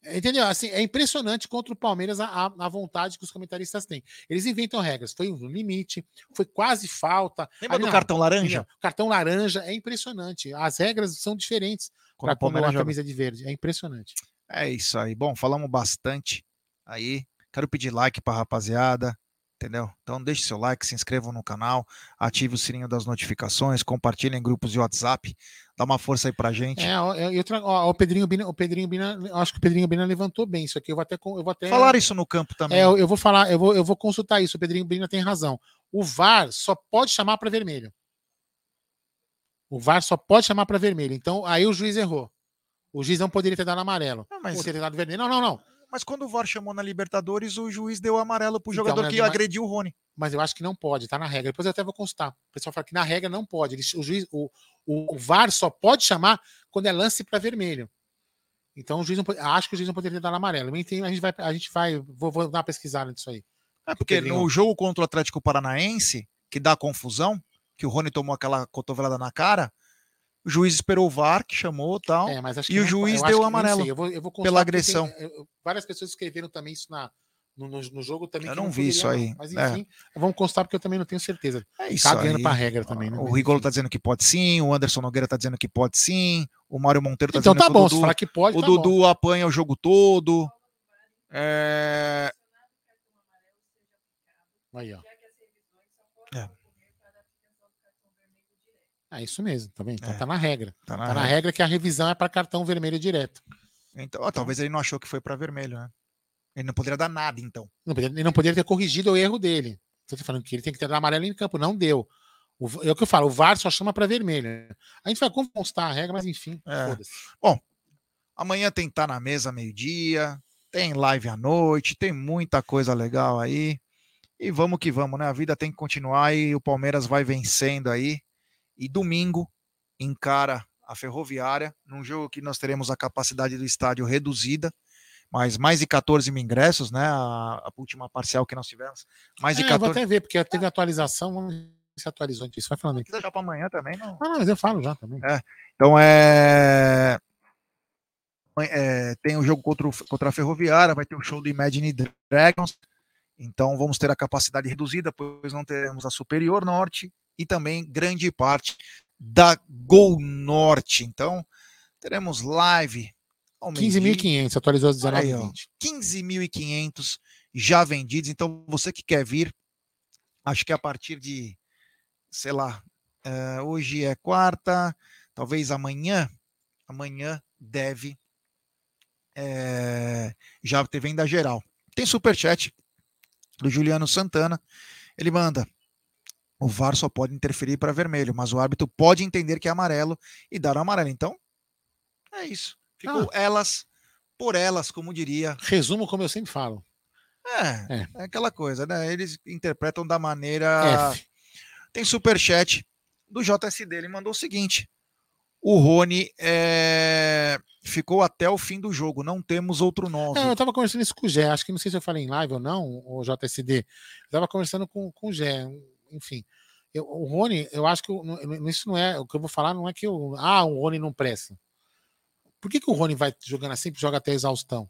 Entendeu? Assim, é impressionante contra o Palmeiras a, a, a, vontade que os comentaristas têm. Eles inventam regras. Foi no limite, foi quase falta. Lembra Aí, do não, cartão laranja? Cartão laranja é impressionante. As regras são diferentes para quando a camisa de verde. É impressionante. É isso aí. Bom, falamos bastante aí. Quero pedir like para rapaziada entendeu? Então deixe seu like, se inscrevam no canal, ative o sininho das notificações, compartilhem em grupos de WhatsApp, dá uma força aí pra gente. É, eu, tra... ó, o Pedrinho Bina, o Pedrinho Bina, acho que o Pedrinho Bina levantou bem isso aqui, eu vou até eu vou até falar isso no campo também. É, eu, eu vou falar, eu vou, eu vou consultar isso, o Pedrinho Bina tem razão. O VAR só pode chamar para vermelho. O VAR só pode chamar para vermelho. Então, aí o juiz errou. O juiz não poderia ter dado amarelo. Não, mas... Ou ter dado vermelho. Não, não, não. Mas quando o VAR chamou na Libertadores, o juiz deu amarelo pro então, jogador que agrediu o Rony. Mas eu acho que não pode, tá na regra. Depois eu até vou constar. O pessoal fala que na regra não pode. Ele, o, juiz, o, o, o, VAR só pode chamar quando é lance para vermelho. Então o juiz não pode, acho que o juiz não poderia ter dado amarelo. A gente vai, a gente vai vou, vou dar uma pesquisada nisso aí. É porque no jogo contra o Atlético Paranaense, que dá confusão, que o Rony tomou aquela cotovelada na cara, o juiz esperou o VAR, que chamou tal, é, e o juiz deu o amarelo eu vou, eu vou pela agressão. Tem, várias pessoas escreveram também isso na, no, no, no jogo também. Eu não, não vi isso aí. Mas é. enfim, é. vamos constar porque eu também não tenho certeza. É isso Cagando para regra também. Né? O Rigolo tá dizendo que pode sim, o Anderson Nogueira tá dizendo que pode sim, o Mário Monteiro tá então, dizendo tá que bom, o Dudu, falar que pode, o tá Dudu bom. apanha o jogo todo. É... Aí, ó. É. É isso mesmo, tá vendo? Então É. tá na regra. Tá Tá na na, regra. regra que a revisão é para cartão vermelho direto. Então, ó, talvez ele não achou que foi para vermelho, né? Ele não poderia dar nada, então. Não Ele não poderia ter corrigido o erro dele. Você tá falando que ele tem que ter amarelo em campo. Não deu. O, é o que eu falo, o VAR só chama para vermelho. A gente vai constar a regra, mas enfim, É. Bom, amanhã tem Tá na Mesa meio-dia, tem live à noite, tem muita coisa legal aí. E vamos que vamos, né? A vida tem que continuar e o Palmeiras vai vencendo aí. E domingo encara a Ferroviária, num jogo que nós teremos a capacidade do estádio reduzida, mas mais de 14 mil ingressos, né? A, a última parcial que nós tivemos. Mais de É, eu vou 14. até ver, porque teve atualização. Vamos ver se atualizou isso. Vai falando. Se deixar para amanhã também, não. Ah, não, mas eu falo já também. É, então é... é, tem o jogo contra, o- contra a Ferroviária, vai ter o show do Imagine Dragons. Então vamos ter a capacidade reduzida, pois não teremos a Superior Norte e também grande parte da Gol Norte. Então teremos live ao meio-dia. 15.500, atualizou às Olha aí, ó, 19h20. 15.500 já vendidos. Então, você que quer vir, acho que a partir de, sei lá, eh, hoje é quarta, talvez amanhã, amanhã deve eh, já ter venda geral. Tem superchat do Juliano Santana. Ele manda. O VAR só pode interferir para vermelho, mas o árbitro pode entender que é amarelo e dar o amarelo. Então, é isso. Ficou elas por elas, como diria. Resumo como eu sempre falo. É, É. é aquela coisa, né? Eles interpretam da maneira. F. Tem superchat do JSD. Ele mandou o seguinte: o Rony é, ficou até o fim do jogo. Não temos outro 9. É, eu tava conversando isso com o Gé, acho que não sei se eu falei em live ou não, o JSD. Eu tava conversando com, com o Gé, enfim. Eu- o Rony, eu acho que eu- isso não é, o que eu vou falar não é que o, ah, o Rony não presta. Por que, que o Rony vai jogando assim, joga até exaustão?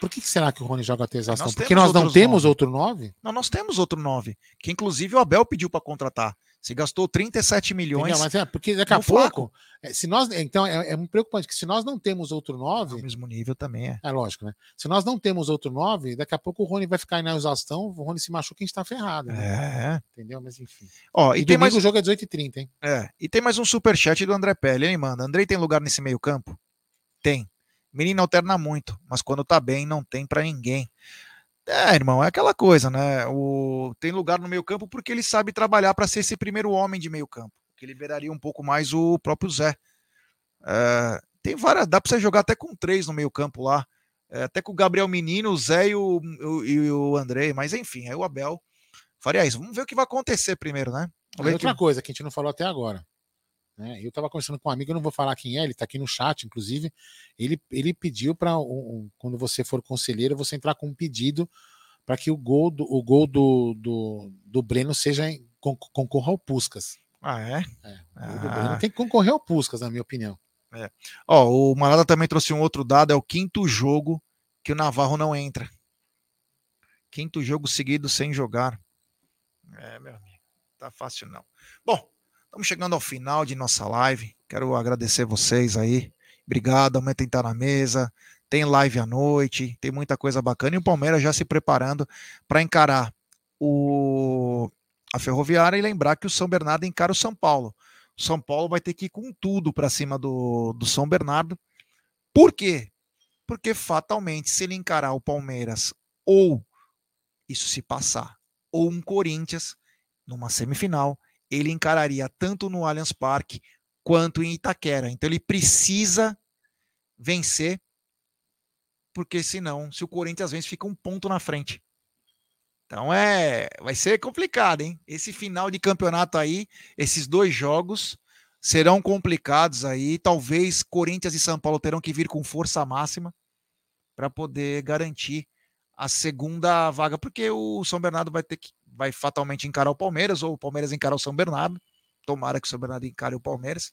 Por que, que será que o Rony joga até exaustão? nós Porque nós não temos nove. outro 9? Não, nós temos outro 9. Que inclusive o Abel pediu para contratar. Se gastou 37 milhões. Entendeu? Mas é, porque daqui a pouco, é, se nós, então é, é preocupante que se nós não temos outro 9, mesmo nível também é. É lógico, né? Se nós não temos outro 9, daqui a pouco o Rony vai ficar na exaustão, o Rony se machuca e a gente tá ferrado. né? É. Entendeu? Mas enfim. Ó, e, e tem mais- o jogo é 18h30, hein? É, e tem mais um superchat do André Pelle. Ele manda: Andrei tem lugar nesse meio-campo? Tem. Menino alterna muito, mas quando tá bem, não tem pra ninguém. É, irmão, é aquela coisa, né? O... Tem lugar no meio-campo porque ele sabe trabalhar para ser esse primeiro homem de meio-campo, que liberaria um pouco mais o próprio Zé. É, tem várias, dá para você jogar até com três no meio-campo lá, é, até com o Gabriel Menino, o Zé e o, o, e o Andrei, mas enfim, aí o Abel faria isso. Vamos ver o que vai acontecer primeiro, né? Outra que- coisa que a gente não falou até agora. Né? Eu tava conversando com um amigo, eu não vou falar quem é, ele tá aqui no chat, inclusive. Ele, ele pediu para quando você for conselheiro, você entrar com um pedido para que o gol do, o gol do, do, do Breno seja em- con- concorra ao Puscas. Ah, é? O gol do Breno tem que concorrer ao Puscas, na minha opinião. É. Ó, o Malada também trouxe um outro dado, é o quinto jogo que o Navarro não entra. Quinto jogo seguido sem jogar. É, meu amigo, tá fácil não. Bom, estamos chegando ao final de nossa live. Quero agradecer vocês aí. Obrigado, aumentem estar na mesa. Tem live à noite, tem muita coisa bacana. E o Palmeiras já se preparando para encarar o a Ferroviária e lembrar que o São Bernardo encara o São Paulo. O São Paulo vai ter que ir com tudo para cima do, do São Bernardo. Por quê? Porque fatalmente, se ele encarar o Palmeiras ou isso se passar, ou um Corinthians numa semifinal, ele encararia tanto no Allianz Parque quanto em Itaquera. Então ele precisa vencer, porque senão, se o Corinthians vence, fica um ponto na frente. Então é, vai ser complicado, hein? Esse final de campeonato aí, esses dois jogos serão complicados aí. Talvez Corinthians e São Paulo terão que vir com força máxima para poder garantir a segunda vaga, porque o São Bernardo vai ter que vai fatalmente encarar o Palmeiras ou o Palmeiras encarar o São Bernardo. Tomara que o São Bernardo encare o Palmeiras.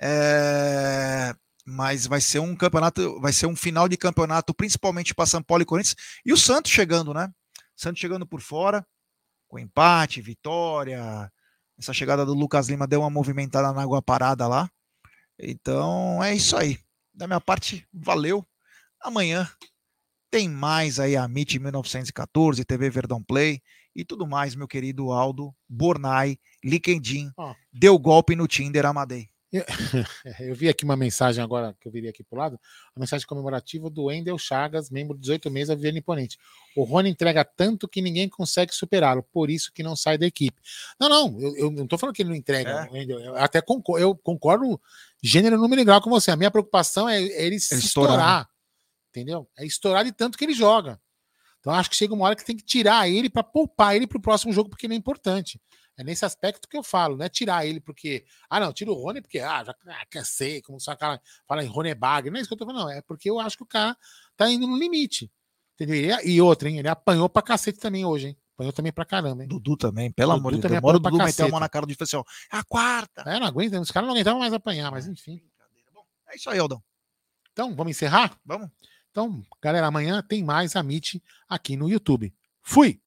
É, mas vai ser um campeonato, vai ser um final de campeonato, principalmente para São Paulo e Corinthians. E o Santos chegando, né? Santos chegando por fora, com empate, vitória. Essa chegada do Lucas Lima deu uma movimentada na água parada lá. Então é isso aí. Da minha parte, valeu. Amanhã Tem mais aí a MIT 1914, TV Verdão Play e tudo mais, meu querido Aldo, Bornai, Liquendim, Ó. deu golpe no Tinder Amadei. Eu, (laughs) eu vi aqui uma mensagem agora que eu viria aqui pro lado, uma mensagem comemorativa do Wendel Chagas, membro de 18 meses da Viana Imponente. O Rony entrega tanto que ninguém consegue superá-lo, por isso que não sai da equipe. Não, não, eu, eu não tô falando que ele não entrega, É. Wendel, eu até concordo, eu concordo gênero, número e grau com você. A minha preocupação é, é ele se estourar, estourar, né? Entendeu? É estourar de tanto que ele joga. Então acho que chega uma hora que tem que tirar ele para poupar ele pro próximo jogo, porque ele é importante. É nesse aspecto que eu falo, não é tirar ele porque. Ah, não, tira o Rony porque, ah, já ah, ser, como só cara fala em Rony Bagre. Não é isso que eu tô falando, não. É porque eu acho que o cara tá indo no limite. Entendeu? E, outra, hein? Ele apanhou pra cacete também hoje, hein? Apanhou também pra caramba, hein? Dudu também, pelo Dudu amor de Deus. Demora o Dudu meter a mão na cara do diferencial. É a quarta. É, não aguenta, os caras não aguentavam mais apanhar, mas enfim. É isso aí, Aldão. Então, vamos encerrar? Vamos. Então, galera, amanhã tem mais a Meet aqui no YouTube. Fui!